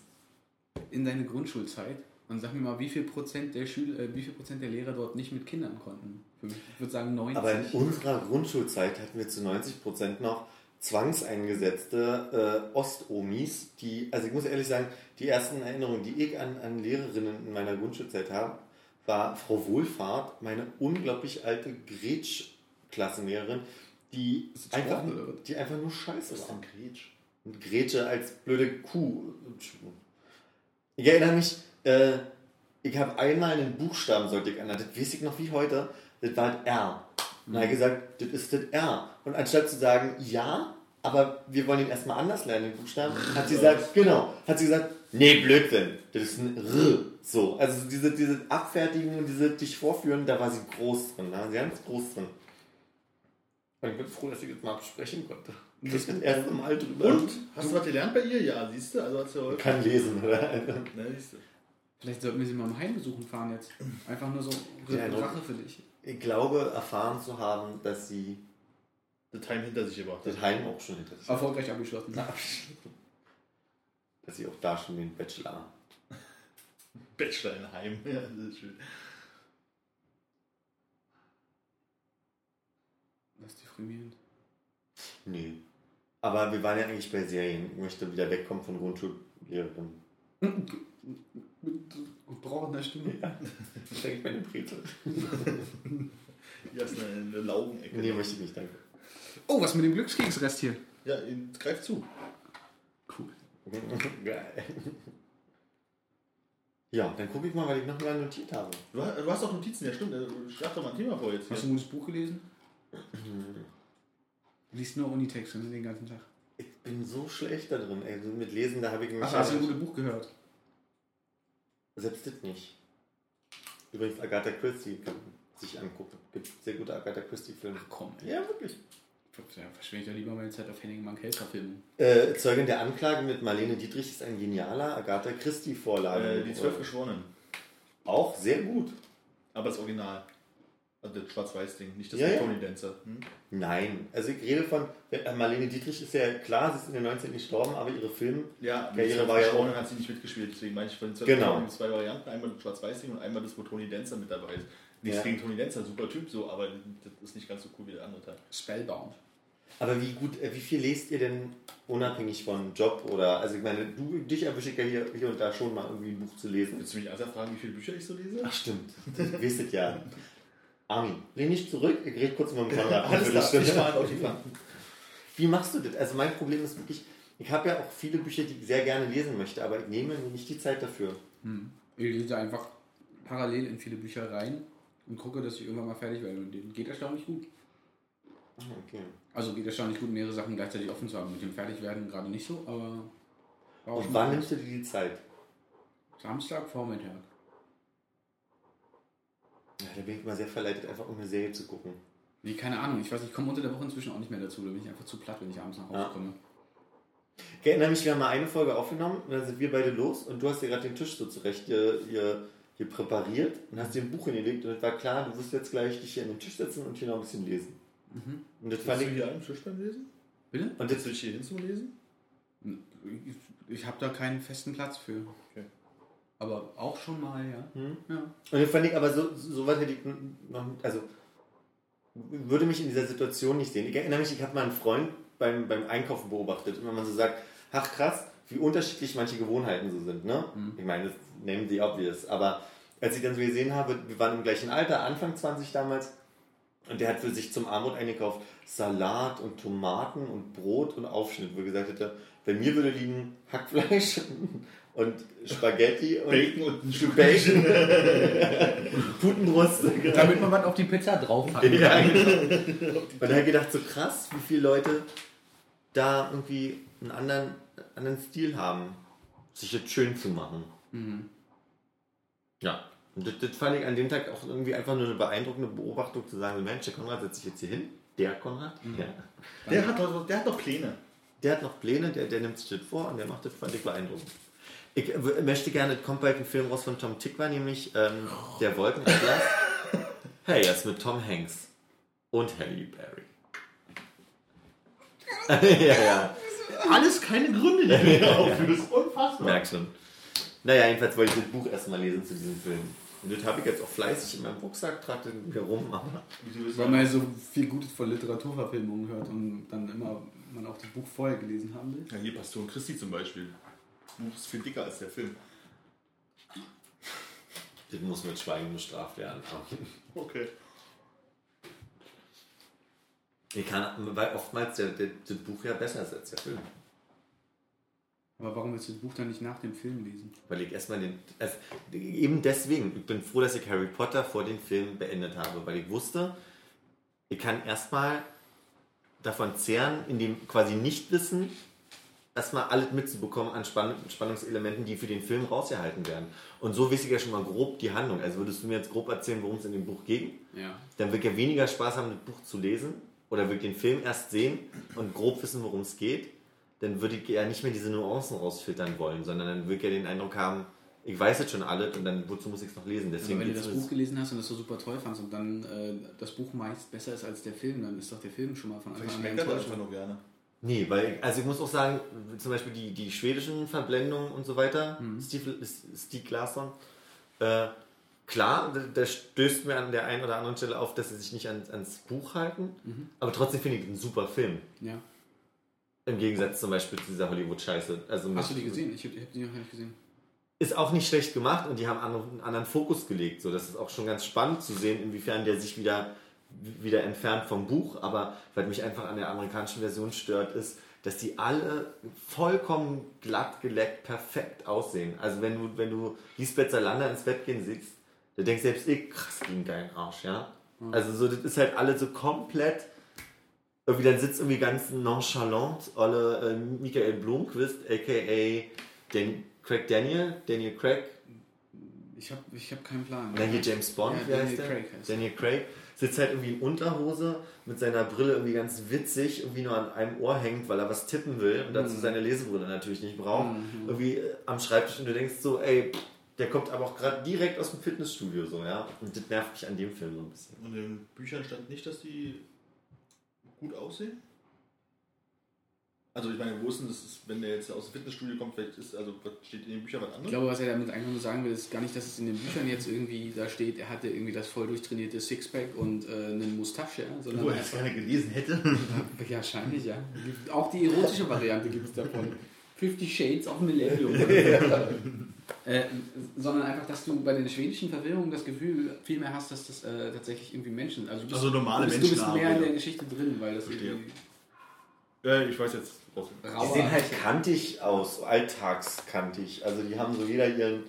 in deine Grundschulzeit und sag mir mal, wie viel Prozent der Schüler, äh, wie viel Prozent der Lehrer dort nicht mit Kindern konnten? Ich würde sagen 90. Aber in unserer Grundschulzeit hatten wir zu 90 Prozent noch zwangseingesetzte äh, Ostomis, die, also ich muss ehrlich sagen, die ersten Erinnerungen, die ich an, an Lehrerinnen in meiner Grundschulzeit habe, war Frau Wohlfahrt, meine unglaublich alte Gretsch-Klassenlehrerin, die einfach, die einfach nur scheiße Was ist war. Gretsch? Und Grete als blöde Kuh. Ich erinnere mich, äh, ich habe einmal einen Buchstaben sollte ich ändern. Das weiß ich noch wie heute. Das war ein R. Und dann habe ich gesagt, das ist das R. Und anstatt zu sagen, ja, aber wir wollen ihn erstmal anders lernen, den Buchstaben, hat sie gesagt, genau, hat sie gesagt, nee, Blödsinn, das ist ein R. So, also diese, diese Abfertigung und diese dich vorführen, da war sie groß drin, da war sie ganz groß drin. Und ich bin froh, dass ich das mal absprechen konnte. Das ist das erste Mal drüber. Und? Hast du was gelernt bei ihr? Ja, siehst du? Also hat sie heute. Kann lesen, oder? Ne, siehst du. Vielleicht sollten wir sie mal im Heim besuchen fahren jetzt. Einfach nur so Ja, Rache für dich. Ich glaube, erfahren zu haben, dass sie Das Heim hinter sich gebracht das hat. Heim auch schon hinter sich hat. Erfolgreich abgeschlossen. Dass sie auch da schon den Bachelor. Bachelor in Heim. Ja, das ist schön. Das ist deprimierend. Nee. Aber wir waren ja eigentlich bei Serien. Ich möchte wieder wegkommen von Grundschullehrerin. Gut brauchender Stimme. Ich denke meine Brezel. Hier ist eine, eine Laugenecke. Nee, möchte ich nicht, danke. Oh, was mit dem Glückskeksrest hier? Ja, greif zu. Cool. Geil. Ja, dann gucke ich mal, weil ich noch mal notiert habe. Du, hast- du hast doch Notizen, ja stimmt. Äh, Schlag doch mal ein Thema vor jetzt. Hast du ein gutes Buch gelesen? Du liest nur Unitexte ne, den ganzen Tag. Ich bin so schlecht da drin. Ey, so mit Lesen, da habe ich mich Ach, hast du ein gutes Buch gehört? Selbst das nicht. Übrigens, Agatha Christie kann man sich angucken. Gibt sehr gute Agatha Christie-Filme. Ach komm, ey. Ja, wirklich. Ja, verschwende ich doch lieber meine Zeit auf Henning Mankelser-Filmen. Äh, Zeugin der Anklage mit Marlene Dietrich ist ein genialer Agatha Christie-Vorlage. Äh, die zwölf Geschworenen. Auch sehr gut. Aber das Original. Also das Schwarz-Weiß-Ding, nicht das Ja, mit ja. Tony Dancer. Hm? Nein, also ich rede von, äh, Marlene Dietrich ist ja klar, sie ist in den 19. gestorben, aber ihre Filme, Ja, Karriere die zwölf war ja Geschworenen hat sie nicht mitgespielt. Deswegen meine ich von den Genau. Zwei Varianten. Einmal das Schwarz-Weiß-Ding und einmal das, wo Tony Dancer mit dabei ist. Nichts Ja. gegen Tony Dancer, super Typ so, aber das ist nicht ganz so cool wie der andere Teil. Spellbound. Aber wie gut, äh, wie viel lest ihr denn unabhängig von Job oder, also ich meine, du, dich erwische ich ja hier, hier und da schon mal irgendwie ein Buch zu lesen. Willst du mich also fragen, wie viele Bücher ich so lese? Ach stimmt, du es ja. Armin, lehn nicht zurück, ich rede kurz mit dem Konrad. Alles klar, ich fahre auf die Fahrt. Wie machst du das? Also mein Problem ist wirklich, ich habe ja auch viele Bücher, die ich sehr gerne lesen möchte, aber ich nehme mir nicht die Zeit dafür. Ich lese einfach parallel in viele Bücher rein und gucke, dass ich irgendwann mal fertig werde. Und denen geht erstaunlich gut. Ah, Okay. Also geht erstaunlich gut, mehrere Sachen gleichzeitig offen zu haben. Mit dem Fertigwerden gerade nicht so, aber Und wann nimmst du dir die Zeit? Samstag Vormittag. Ja, da bin ich mal sehr verleitet, einfach um eine Serie zu gucken. Nee, keine Ahnung. Ich weiß, ich komme unter der Woche inzwischen auch nicht mehr dazu. Da bin ich einfach zu platt, wenn ich abends nach Hause Ja. komme. Ich erinnere mich, wir haben mal eine Folge aufgenommen und dann sind wir beide los und du hast dir gerade den Tisch so zurecht hier, hier, hier präpariert und hast dir ein Buch hingelegt und es war klar, du wirst jetzt gleich dich hier an den Tisch setzen und hier noch ein bisschen lesen. Und das fand du ich. hier am Tisch beim Lesen? Bitte? Und Setzt das, du dich hier hin zum Lesen? Ich, ich habe da keinen festen Platz für. Okay. Aber auch schon mal, ja. Hm? ja. und das fand ich aber so, so weit hätte ich noch, also würde mich in dieser Situation nicht sehen. Ich erinnere mich, ich habe mal einen Freund beim, beim Einkaufen beobachtet und wenn man so sagt, ach krass, wie unterschiedlich manche Gewohnheiten so sind. Ne? Ich meine, das nehmen die obvious, aber als ich dann so gesehen habe, wir waren im gleichen Alter, Anfang 20 damals, und der hat für sich zum Armut eingekauft Salat und Tomaten und Brot und Aufschnitt, wo er gesagt hätte, bei mir würde liegen Hackfleisch und Spaghetti und Bacon und ein Stück Bacon, Putenbrust. Damit man was auf die Pizza draufpacken kann. Ja, genau. Und da habe ich gedacht, so krass, wie viele Leute da irgendwie einen anderen, anderen Stil haben, sich jetzt schön zu machen. Ja. Und das, das fand ich an dem Tag auch irgendwie einfach nur eine beeindruckende Beobachtung zu sagen, Mensch, der Konrad setzt sich jetzt hier hin. Der Konrad, ja. Der hat, doch, der hat doch Pläne. Der hat noch Pläne, der, der nimmt sich das vor und der macht das, fand ich beeindruckend. Ich w- möchte gerne, es kommt bald ein Film raus von Tom Tickwer, nämlich ähm, Der Wolkenatlas. hey, jetzt mit Tom Hanks und Halle Berry. ja, ja, Alles keine Gründe, die du hier aufführst. Unfassbar. merk schon. Naja, jedenfalls wollte ich das Buch erstmal lesen zu diesem Film. Und das habe ich jetzt auch fleißig in meinem Rucksack, trage mit mir rum, Weil man ja so viel Gutes von Literaturverfilmungen hört und dann immer man auch das Buch vorher gelesen haben will. Ja, hier Pastor und Christi zum Beispiel. Das Buch ist viel dicker als der Film. das muss mit Schweigen bestraft werden. Okay. Ich kann, weil oftmals der, der, das Buch ja besser ist als der Film. Aber warum willst du das Buch dann nicht nach dem Film lesen? Weil ich erstmal den. Also eben deswegen, ich bin froh, dass ich Harry Potter vor den Film beendet habe, weil ich wusste, ich kann erstmal davon zehren, in dem quasi Nichtwissen, erstmal alles mitzubekommen an Spann Spannungselementen, die für den Film rausgehalten werden. Und so weiß ich ja schon mal grob die Handlung. Also würdest du mir jetzt grob erzählen, worum es in dem Buch ging, Ja. dann wird ja weniger Spaß haben, das Buch zu lesen oder wird den Film erst sehen und grob wissen, worum es geht. Dann würde ich ja nicht mehr diese Nuancen rausfiltern wollen, sondern dann würde ich ja den Eindruck haben, ich weiß jetzt schon alles und dann wozu muss ich es noch lesen? Aber Deswegen wenn du das Buch gelesen hast und das so super toll fandst und dann äh, das Buch meist besser ist als der Film, dann ist doch der Film schon mal von Anfang Ich an enttäuscht. einfach nur gerne. Nee, weil, ich- also ich muss auch sagen, zum Beispiel die, die schwedischen Verblendungen und so weiter, Steve, Stieg Larsson, äh, klar, da, stößt mir an der einen oder anderen Stelle auf, dass sie sich nicht ans, ans Buch halten, aber trotzdem finde ich es ein super Film. Ja. Im Gegensatz zum Beispiel zu dieser Hollywood-Scheiße. Also Hast du die gesehen? Ich habe hab die noch nicht gesehen. Ist auch nicht schlecht gemacht und die haben einen anderen Fokus gelegt. So, das ist auch schon ganz spannend zu sehen, inwiefern der sich wieder, wieder entfernt vom Buch. Aber was mich einfach an der amerikanischen Version stört, ist, dass die alle vollkommen glatt geleckt, perfekt aussehen. Also wenn du, wenn du Lisbeth Salander ins Bett gehen siehst, da denkst selbst ich, krass, einen geilen Arsch, ja. Also so, das ist halt alle so komplett irgendwie dann sitzt irgendwie ganz nonchalant alle äh, Michael Blomqvist, a.k.a. Dan Craig Daniel, Daniel Craig, Ich habe ich hab keinen Plan. na hier James Bond, Ja, wie Daniel heißt der? Craig heißt Daniel Craig sitzt halt irgendwie in Unterhose mit seiner Brille irgendwie ganz witzig, irgendwie nur an einem Ohr hängt, weil er was tippen will und Mhm. dazu seine Lesebrille natürlich nicht braucht. Irgendwie äh, am Schreibtisch und du denkst so, ey, der kommt aber auch gerade direkt aus dem Fitnessstudio so, ja. Und das nervt mich an dem Film so ein bisschen. Und in den Büchern stand nicht, dass die gut aussehen? Also ich meine, wo ist denn das, ist, wenn der jetzt aus dem Fitnessstudio kommt, vielleicht ist, also steht in den Büchern was Ich anderes? glaube, was er damit eigentlich nur sagen will, ist gar nicht, dass es in den Büchern jetzt irgendwie da steht, er hatte irgendwie das voll durchtrainierte Sixpack und äh, einen Mustache, ja, sondern Wo er es gerne gelesen hätte. Ja, wahrscheinlich, ja. Auch die erotische Variante gibt es davon. Fifty Shades of Millennium. äh, sondern einfach, dass du bei den schwedischen Verwirrungen das Gefühl viel mehr hast, dass das äh, tatsächlich irgendwie Menschen, also du bist, Also normale du bist, du bist Menschen mehr haben, in der ja. Geschichte drin, weil das Verstehe. irgendwie Ja, ich weiß jetzt. was- Die sehen halt kantig aus, alltagskantig. Also die haben so jeder ihren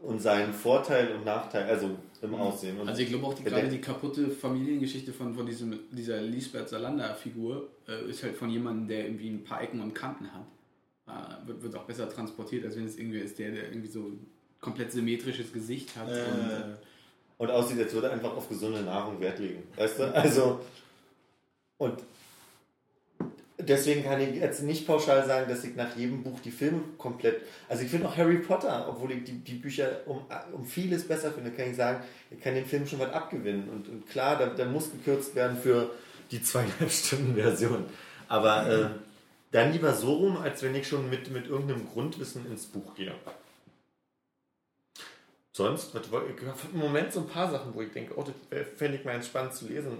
und seinen Vorteil und Nachteil, also im Aussehen. Und Also ich glaube auch die, gerade die kaputte Familiengeschichte von, von diesem, dieser Lisbeth Salander-Figur äh, ist halt von jemandem, der irgendwie ein paar Ecken und Kanten hat. Äh, wird, wird auch besser transportiert, als wenn es irgendwie ist, der, der irgendwie so ein komplett symmetrisches Gesicht hat. Äh. Und, äh, und aussieht, als würde er einfach auf gesunde Nahrung Wert legen. Weißt du? Also, und deswegen kann ich jetzt nicht pauschal sagen, dass ich nach jedem Buch die Filme komplett. Also, ich finde auch Harry Potter, obwohl ich die, die Bücher um, um vieles besser finde, kann ich sagen, ich kann dem Film schon was abgewinnen. Und, und klar, da, da muss gekürzt werden für die zweieinhalb Stunden Version. Aber äh, dann lieber so rum, als wenn ich schon mit, mit irgendeinem Grundwissen ins Buch gehe. Sonst, was, ich habe im Moment so ein paar Sachen, wo ich denke, oh, das fände ich mal spannend zu lesen.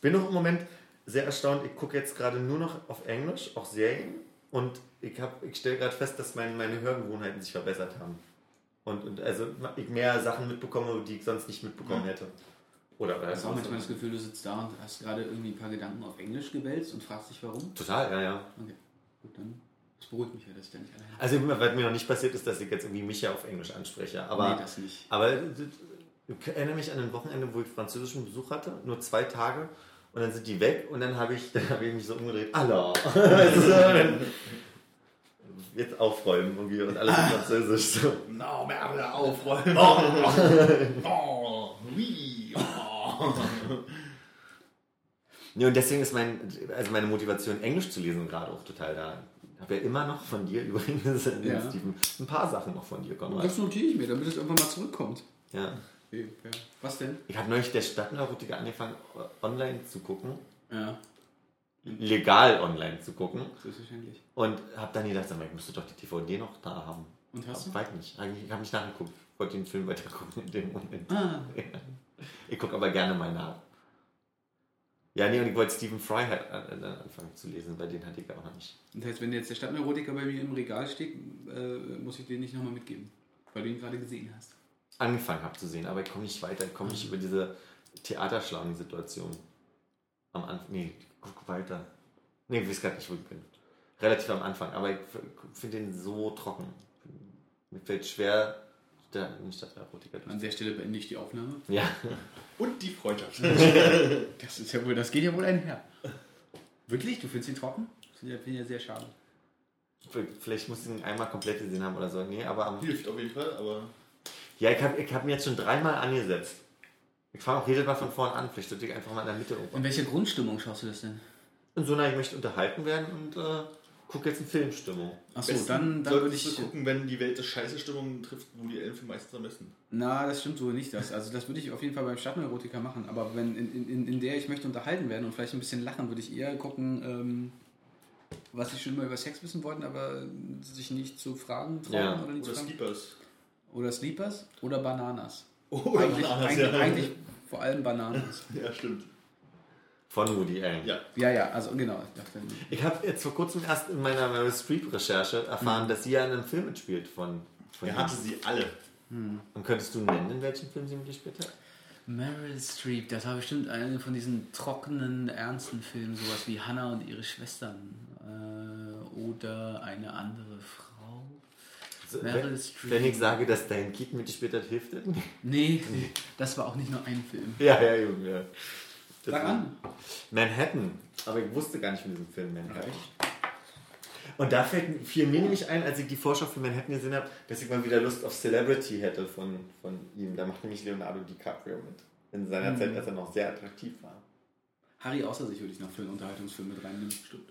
Bin auch im Moment sehr erstaunt, ich gucke jetzt gerade nur noch auf Englisch, auch Serien. Und ich, hab- ich stelle gerade fest, dass mein, meine Hörgewohnheiten sich verbessert haben. Und, und also ich mehr Sachen mitbekomme, die ich sonst nicht mitbekommen Ja. hätte. Oder Hast du auch manchmal das Gefühl, du sitzt da und hast gerade irgendwie ein paar Gedanken auf Englisch gewälzt und fragst dich warum? Total, ja, ja. Okay, gut, dann das beruhigt mich ja, dass ich da nicht alleine bin. Also was mir noch nicht passiert ist, dass ich jetzt irgendwie Micha auf Englisch anspreche. Aber nee, das nicht. Aber ich erinnere mich an ein Wochenende, wo ich französischen Besuch hatte, nur zwei Tage. Und dann sind die weg und dann habe ich, dann habe ich mich so umgedreht. Hallo. Jetzt aufräumen irgendwie und alles in Französisch. So. No, Merle, aufräumen. Oh, oui. Nee, und deswegen ist mein, also meine Motivation, Englisch zu lesen, gerade auch total da. Ich habe ja immer noch von dir übrigens, Ja. Steven, ein paar Sachen noch von dir, Konrad. Das notiere ich mir, damit es irgendwann mal zurückkommt. Ja. Okay, ja. Was denn? Ich habe neulich der Stadtneurotiker angefangen, online zu gucken. Ja, Legal online zu gucken. selbstverständlich. Und habe dann gedacht, ich müsste doch die DVD noch da haben. Und hast du? Weiß nicht. Eigentlich- Ich habe nicht nachgeguckt. Ich wollte den Film weiter gucken in dem Moment. Ah, Ich gucke aber gerne mal nach. Ja, nee, und ich wollte Stephen Fry halt an- an- anfangen zu lesen, weil den hatte ich auch noch nicht. das heißt, wenn jetzt der Stadtneurotiker bei mir im Regal steht, äh, muss ich den nicht nochmal mitgeben, weil du ihn gerade gesehen hast. Angefangen habe zu sehen, aber ich komme nicht weiter. Ich komme nicht über diese Theaterschlangen-Situation. Am Anfang. Nee, guck weiter. Nee, ich weiß gerade nicht, wo ich bin. Relativ am Anfang, aber ich finde den so trocken. Mir fällt schwer, der in Stadtneurotiker An der Stelle beende ich die Aufnahme. Ja. Und die Freundschaft. Das ist ja wohl, das geht ja wohl einher. Wirklich? Du findest ihn trocken? Das finde ich ja sehr schade. Vielleicht muss ich ihn einmal komplett gesehen haben oder so. Nee, aber am. Hilft auf jeden Fall, aber Ja, ich habe ich hab mir jetzt schon dreimal angesetzt. Ich fange auch jedes Mal von vorne an. Vielleicht sollte ich einfach mal in der Mitte um. In welcher Grundstimmung schaust du das denn? Und so, na, ich möchte unterhalten werden und äh, gucke jetzt in Filmstimmung. Achso, besten dann, dann würde ich. gucken, wenn die Welt das scheiße Stimmung trifft, wo die Elfen meistens am besten. Na, das stimmt so nicht. Das. Also das würde ich auf jeden Fall beim Stadtneurotiker machen. Aber wenn in, in, in der ich möchte unterhalten werden und vielleicht ein bisschen lachen, würde ich eher gucken, ähm, was sie schon immer über Sex wissen wollten, aber sich nicht zu fragen trauen Ja. oder nicht Oder. Sleepers. Oder Sleepers oder Bananas. Oder eigentlich, Bananas, eigentlich, ja. eigentlich vor allem Bananas. Ja, stimmt. Von Woody Allen. Ja. Ja, ja, also genau. Ich dachte, Ich habe jetzt vor kurzem erst in meiner Meryl Streep-Recherche erfahren, Mhm. dass sie ja in einem Film mitspielt von, von Er ihm. hatte sie alle. Und könntest du nennen, in welchem Film sie mitgespielt hat? Meryl Streep, das war bestimmt einer von diesen trockenen, ernsten Filmen, sowas wie Hannah und ihre Schwestern. Äh, oder eine andere Frau. So, Meryl wenn, Streep. wenn ich sage, dass Diane Keaton mitgespielt hat, hilft das nicht? Nee, das war auch nicht nur ein Film. Ja, ja, Junge. Ja. Sag an. Manhattan. Aber ich wusste gar nicht von diesem Film Manhattan. Und da fällt, fiel mir nämlich ein, als ich die Vorschau für Manhattan gesehen habe, dass ich mal wieder Lust auf Celebrity hätte von, von ihm. Da macht nämlich Leonardo DiCaprio mit. In seiner Mhm. Zeit, als er noch sehr attraktiv war. Harry außer sich würde ich noch für einen Unterhaltungsfilm mit reinnehmen, bestimmt.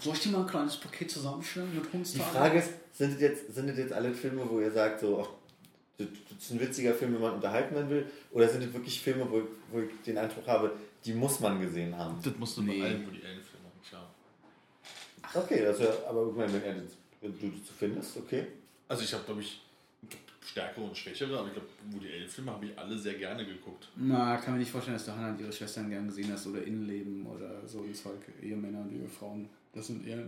Soll ich dir mal ein kleines Paket zusammenstellen mit Die Hundstagen? Frage ist, sind das jetzt, sind das jetzt alle Filme, wo ihr sagt, so, ach, das das ist ein witziger Film, wenn man unterhalten werden will? Oder sind das wirklich Filme, wo, wo ich den Eindruck habe, die muss man gesehen haben? Das musst du Nee. bei allen, wo die Elfen machen, klar. Okay, also, aber ich meine, wenn, er das, wenn du das findest, okay. Also ich habe, glaube ich, stärkere und schwächere, aber ich glaube, Woody Allen-Filme habe ich alle sehr gerne geguckt. Na, kann mir nicht vorstellen, dass du Hannah und ihre Schwestern gern gesehen hast oder Innenleben oder so ein Zeug, Ehemänner und Ehefrauen. Das sind eher.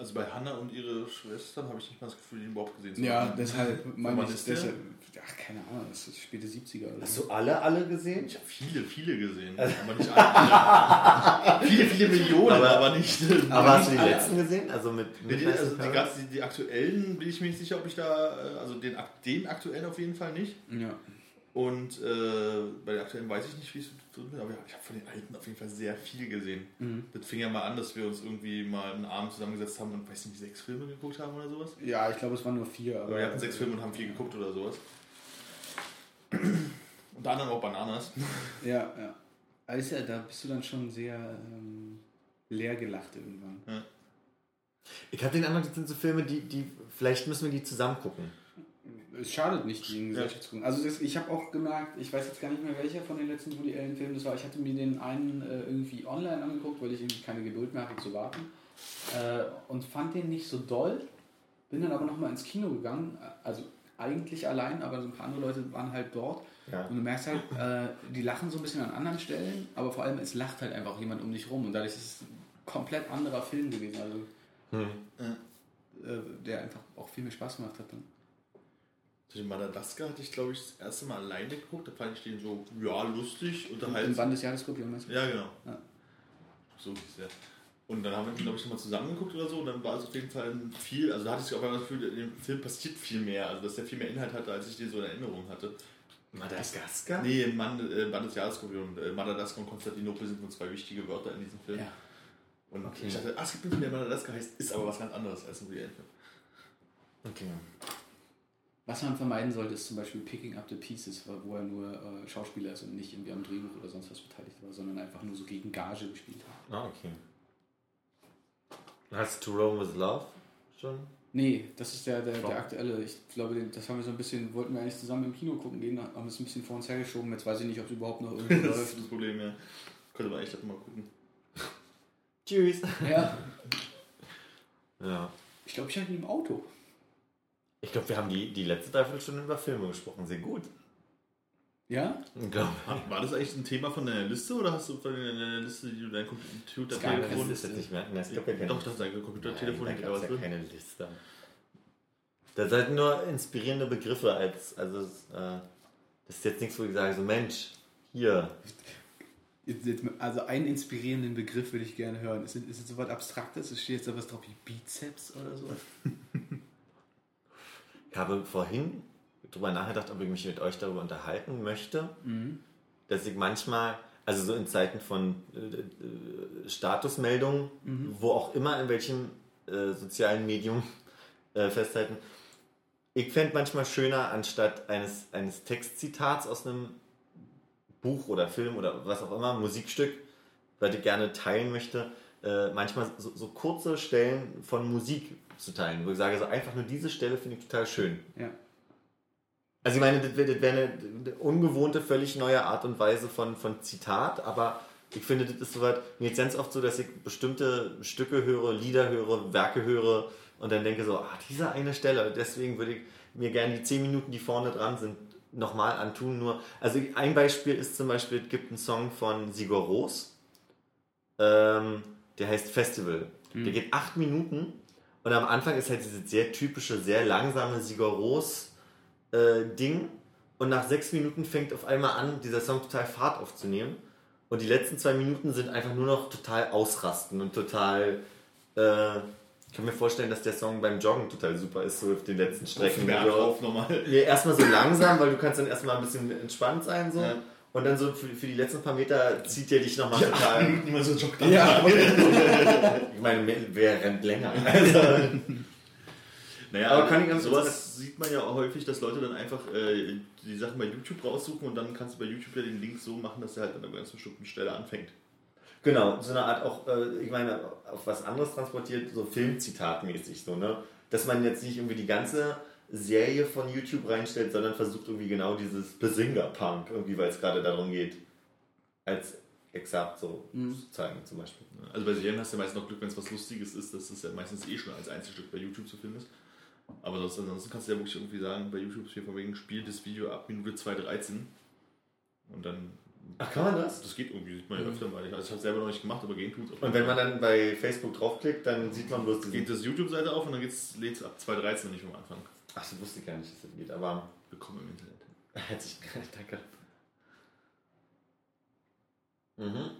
Also bei Hannah und ihre Schwestern habe ich nicht mal das Gefühl, die überhaupt gesehen zu Ja, haben. deshalb meine ich. Deshalb, ach, keine Ahnung, das ist späte 70er oder Hast du alle, alle gesehen? Ich habe viele, viele gesehen, aber nicht alle. viele, viele Millionen, aber, Aber- nicht. Aber hast du die alle. letzten gesehen? Also mit. Mit die, also die, ganz, die, die aktuellen bin ich mir nicht sicher, ob ich da, äh, also den, den aktuellen auf jeden Fall nicht. Ja. Und äh, bei den aktuellen weiß ich nicht, wie es so ist, aber ich habe von den alten auf jeden Fall sehr viel gesehen. Mhm. Das fing ja mal an, dass wir uns irgendwie mal einen Abend zusammengesetzt haben und weiß nicht, sechs Filme geguckt haben oder sowas. ja, ich glaube, es waren nur vier. Aber wir hatten sechs Filme und haben vier geguckt oder sowas. Unter anderem auch Bananas. Ja, ja. Also, da bist du dann schon sehr ähm, leer gelacht irgendwann. Ich habe den Eindruck, das sind so Filme, die, die. Vielleicht müssen wir die zusammen gucken. Es schadet nicht, die in Gesellschaft zu gucken. Also das, ich habe auch gemerkt, ich weiß jetzt gar nicht mehr welcher von den letzten Woody Allen Filmen das war. Ich hatte mir den einen äh, irgendwie online angeguckt, weil ich irgendwie keine Geduld mehr hatte zu warten. Äh, und fand den nicht so doll. Bin dann aber nochmal ins Kino gegangen. Also eigentlich allein, aber so ein paar andere Leute waren halt dort. Ja. Und du merkst halt, äh, die lachen so ein bisschen an anderen Stellen, aber vor allem es lacht halt einfach jemand um dich rum. Und dadurch ist es ein komplett anderer Film gewesen. Also Hm. äh, der einfach auch viel mehr Spaß gemacht hat dann. Den Madagaskar hatte ich, glaube ich, das erste Mal alleine geguckt. Da fand ich den so, ja, lustig, Im unterhaltsam. Band des Jahresskorpion meinst du? Ja, genau. Ja. So hieß der. Und dann haben wir, glaube ich, nochmal zusammengeguckt oder so. Und dann war es auf jeden Fall viel. Also da hatte ich auch einmal das Gefühl, in dem Film passiert viel mehr. Also dass der viel mehr Inhalt hatte, als ich den so in Erinnerung hatte. Madagaskar? Nee, Mann, äh, Band des Jahresskorpion. Äh, Madagaskar und Konstantinopel sind nur zwei wichtige Wörter in diesem Film. Ja. Und Okay. ich dachte, ah, es gibt einen Film, der Madagaskar heißt, ist aber was ganz anderes als ein Allen-Film. Okay. Was man vermeiden sollte, ist zum Beispiel Picking Up the Pieces, wo er nur äh, Schauspieler ist und nicht irgendwie am Drehbuch oder sonst was beteiligt war, sondern einfach nur so gegen Gage gespielt hat. Ah, okay. Hast du To Rome with Love schon? Nee, das ist der, der, der aktuelle. Ich glaube, das haben wir so ein bisschen, wollten wir eigentlich zusammen im Kino gucken gehen, haben es ein bisschen vor uns hergeschoben. Jetzt weiß ich nicht, ob es überhaupt noch irgendwo Das läuft. ist das Problem, ja. Könnte man echt mal gucken. Tschüss. Ja, Ja. ich glaube, ich hatte ihn im Auto. Ich glaube, wir haben die, die letzte Dreiviertelstunde über Filme gesprochen. Sehr gut. Ja? Glaube. War das eigentlich ein Thema von deiner Liste oder hast du von deiner Liste, die du dein Computer, Es gab keine Telefon... Das ist jetzt nicht mehr. Nein, es gab ja keine Doch, das ist dein Computer, Telefon, Nein, da gab's ja drin. keine Liste. Da sind nur inspirierende Begriffe als, also es, äh, das ist jetzt nichts, wo ich sage, so Mensch, hier, Also einen inspirierenden Begriff würde ich gerne hören. Ist, ist es so was Abstraktes? Es steht jetzt da was drauf wie Bizeps oder so? ich habe vorhin drüber nachgedacht, ob ich mich mit euch darüber unterhalten möchte, dass ich manchmal, also so in Zeiten von äh, äh, Statusmeldungen, wo auch immer, in welchem äh, sozialen Medium äh, festhalten, ich fände manchmal schöner, anstatt eines, eines Textzitats aus einem Buch oder Film oder was auch immer, Musikstück, was ich gerne teilen möchte, äh, manchmal so, so kurze Stellen von Musik zu teilen, wo ich sage, so einfach nur diese Stelle finde ich total schön. Ja. Also ich meine, das wäre wär eine, ungewohnte, völlig neue Art und Weise von, von Zitat, aber ich finde, das ist soweit, mir jetzt ganz oft so, dass ich bestimmte Stücke höre, Lieder höre, Werke höre und dann denke so, ah, diese eine Stelle, deswegen würde ich mir gerne die zehn Minuten, die vorne dran sind, nochmal antun. Nur, also ein Beispiel ist zum Beispiel, es gibt einen Song von Sigur Ros, ähm, der heißt Festival. Der geht acht Minuten und am Anfang ist halt dieses sehr typische, sehr langsame Ros äh, Ding und nach sechs Minuten fängt auf einmal an, dieser Song total Fahrt aufzunehmen und die letzten zwei Minuten sind einfach nur noch total ausrasten und total äh, ich kann mir vorstellen, dass der Song beim Joggen total super ist, so auf den letzten Strecken. Berg wo du- drauf nochmal. Nee, erstmal so langsam, weil du kannst dann erstmal ein bisschen entspannt sein so. Ja. Und dann so für, für die letzten paar Meter zieht der dich nochmal total. Immer so joggt Ja, Ich meine, wer- rennt länger? Also, Naja, Aber aber kann ich ganz sowas sieht man ja auch häufig, dass Leute dann einfach äh, die Sachen bei YouTube raussuchen und dann kannst du bei YouTube ja den Link so machen, dass er halt an einer ganz bestimmten Stelle anfängt. genau, so eine Art auch, äh, ich meine, auf was anderes transportiert, so Filmzitatmäßig, so, ne? Dass man jetzt nicht irgendwie die ganze Serie von YouTube reinstellt, sondern versucht irgendwie genau dieses Besinga-Punk, irgendwie, weil es gerade darum geht, als exakt so zu zeigen zum Beispiel. Also bei Serien hast du ja meistens noch Glück, wenn es was Lustiges ist, dass es ja meistens eh schon als Einzelstück bei YouTube zu finden ist. Aber sonst, ansonsten kannst du ja wirklich irgendwie sagen, bei YouTube hier von wegen spielt das Video ab Minute 2.13 und dann, Ach, kann man das? das geht irgendwie, sieht man ja öfter mal. Also ich habe es selber noch nicht gemacht, aber gehen tut's. Und wenn man dann bei Facebook draufklickt, dann sieht man bloß geht das YouTube-Seite auf und dann lädt es ab 2.13 und nicht am Anfang. Ach, das wusste ich gar nicht, dass das geht, aber Willkommen im Internet. herzlich danke. Mhm.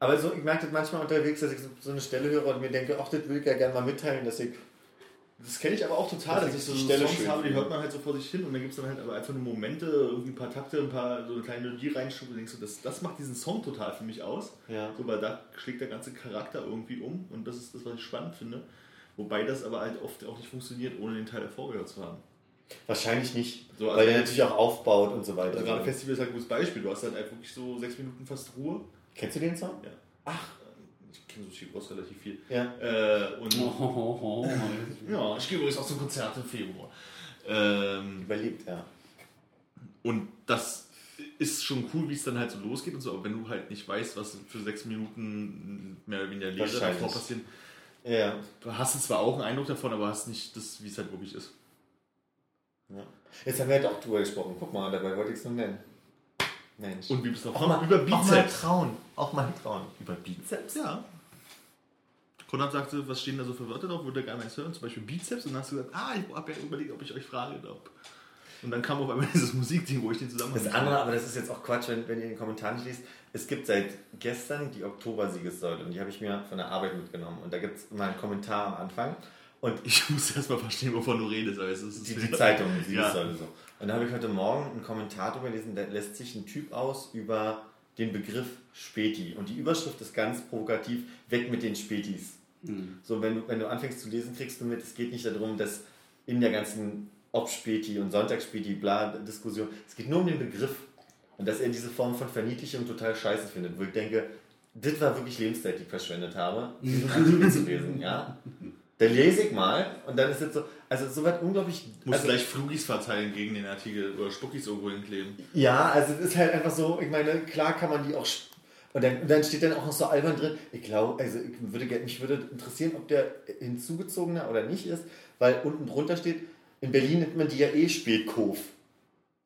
Aber so, ich merke das manchmal unterwegs, dass ich so- so eine Stelle höre und mir denke, ach, das will ich ja gerne mal mitteilen, dass ich Das kenne ich aber auch total, Dass dass, ich so die Stelle Songs schön habe, die hört man halt so vor sich hin und dann gibt es dann halt aber einfach nur Momente, irgendwie ein paar Takte, ein paar so eine kleine Melodie reinschub und denkst so, das, das macht diesen Song total für mich aus. Ja. So, weil da schlägt der ganze Charakter irgendwie um und das ist das, was ich spannend finde. Wobei das aber halt oft auch nicht funktioniert, ohne den Teil davor gehört zu haben. wahrscheinlich nicht, So, also weil der natürlich auch aufbaut und so weiter. Also gerade Festival ist halt ein gutes Beispiel. Du hast halt einfach wirklich so sechs Minuten fast Ruhe. Kennst du den Song? Ja. Ach, ich kenne so Chic Ross relativ viel. Ja. Äh, und Oh, ja, ich gehe übrigens auch zum Konzert im Februar. Ähm, Überlebt, ja. Und das ist schon cool, wie es dann halt so losgeht und so, aber wenn du halt nicht weißt, was für sechs Minuten mehr oder weniger Lehre Wahrscheinlich. davor passieren, Ja. hast du zwar auch einen Eindruck davon, aber hast nicht das, wie es halt wirklich ist. ja. Jetzt haben wir halt auch drüber gesprochen. Guck mal, dabei wollte ich es nur nennen. Mensch. Und wie bist du auch mal, Über Auch mal Bizeps. trauen. Auch mal trauen. Über Bizeps? Ja. Konrad sagte, was stehen da so für Wörter drauf, würde er gerne eins hören, zum Beispiel Bizeps, und dann hast du gesagt, ah, ich habe ja überlegt, ob ich euch frage. Ob. Und dann kam auf einmal dieses Musikding, wo ich den zusammen Das andere, aber das ist jetzt auch Quatsch, wenn, wenn ihr den Kommentar nicht liest. Es gibt seit gestern die Oktober-Siegessäule und die habe ich mir von der Arbeit mitgenommen. Und da gibt es immer einen Kommentar am Anfang. Und Ich muss erst mal verstehen, wovon du redest. Aber es ist die, die Zeitung, die Ja. Siegessäule so. Und da habe ich heute Morgen einen Kommentar drüber gelesen, da lässt sich ein Typ aus über den Begriff Späti. Und die Überschrift ist ganz provokativ, weg mit den Spätis. So, wenn du, wenn du anfängst zu lesen, kriegst du mit, es geht nicht darum, dass in der ganzen Ob-Späti und Sonntagsspäti, bla, Diskussion, es geht nur um den Begriff. Und dass er diese Form von Verniedlichung total scheiße findet, wo ich denke, das war wirklich Lebenszeit, die ich verschwendet habe, diesen Artikel zu lesen, ja. Da lese ich mal und dann ist es so, also so weit unglaublich. Muss also, gleich Flugis verteilen gegen den Artikel oder Spuckis irgendwo hinkleben. Ja, also es ist halt einfach so, ich meine, klar kann man die auch. Und dann, und dann steht dann auch noch so albern drin. Ich glaube, also ich würde, mich würde interessieren, ob der hinzugezogener oder nicht ist, weil unten drunter steht, in Berlin nennt man die ja eh Spätkof.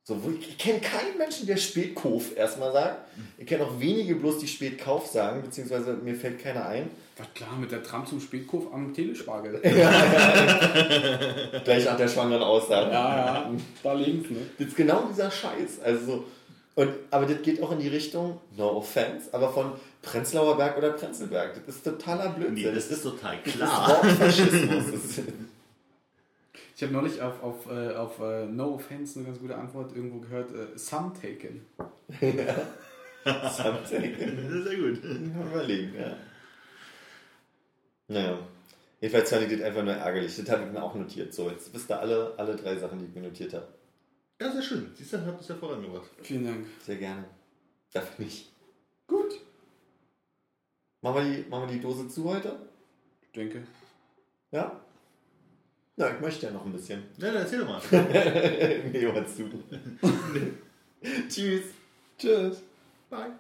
So, wo ich, ich kenne keinen Menschen, der Spätkof erstmal sagt. Ich kenne auch wenige bloß, die Spätkauf sagen, beziehungsweise mir fällt keiner ein. Was klar, mit der Tram zum Spätkurf am Telespargel. Gleich nach der schwangeren Aussage. Ja, ja, da links, ne? Das ist genau dieser Scheiß. Also so, und, aber das geht auch in die Richtung, no offense, aber von Prenzlauer Berg oder Prenzlberg. Das ist totaler Blödsinn. das ist total das ist Wortfaschismus. Ich habe neulich auf, auf, äh, auf äh, No Offense eine ganz gute Antwort irgendwo gehört, äh, Some Taken. Something. Sehr gut. Überlegen, ja. Naja. Jedenfalls fand ich das einfach nur ärgerlich. Das habe ich mir auch notiert. So, jetzt wisst ihr alle, alle drei Sachen, die ich mir notiert habe. Ja, sehr schön. Siehst du, habt es ja vorangebracht. Vielen Dank. Sehr gerne. Dafür nicht. Gut. Machen wir die, machen wir die Dose zu heute? Ich denke. Ja? Na, ich möchte ja noch ein bisschen. Ja, dann erzähl doch mal. nee, was zu. Tschüss. Tschüss. Bye.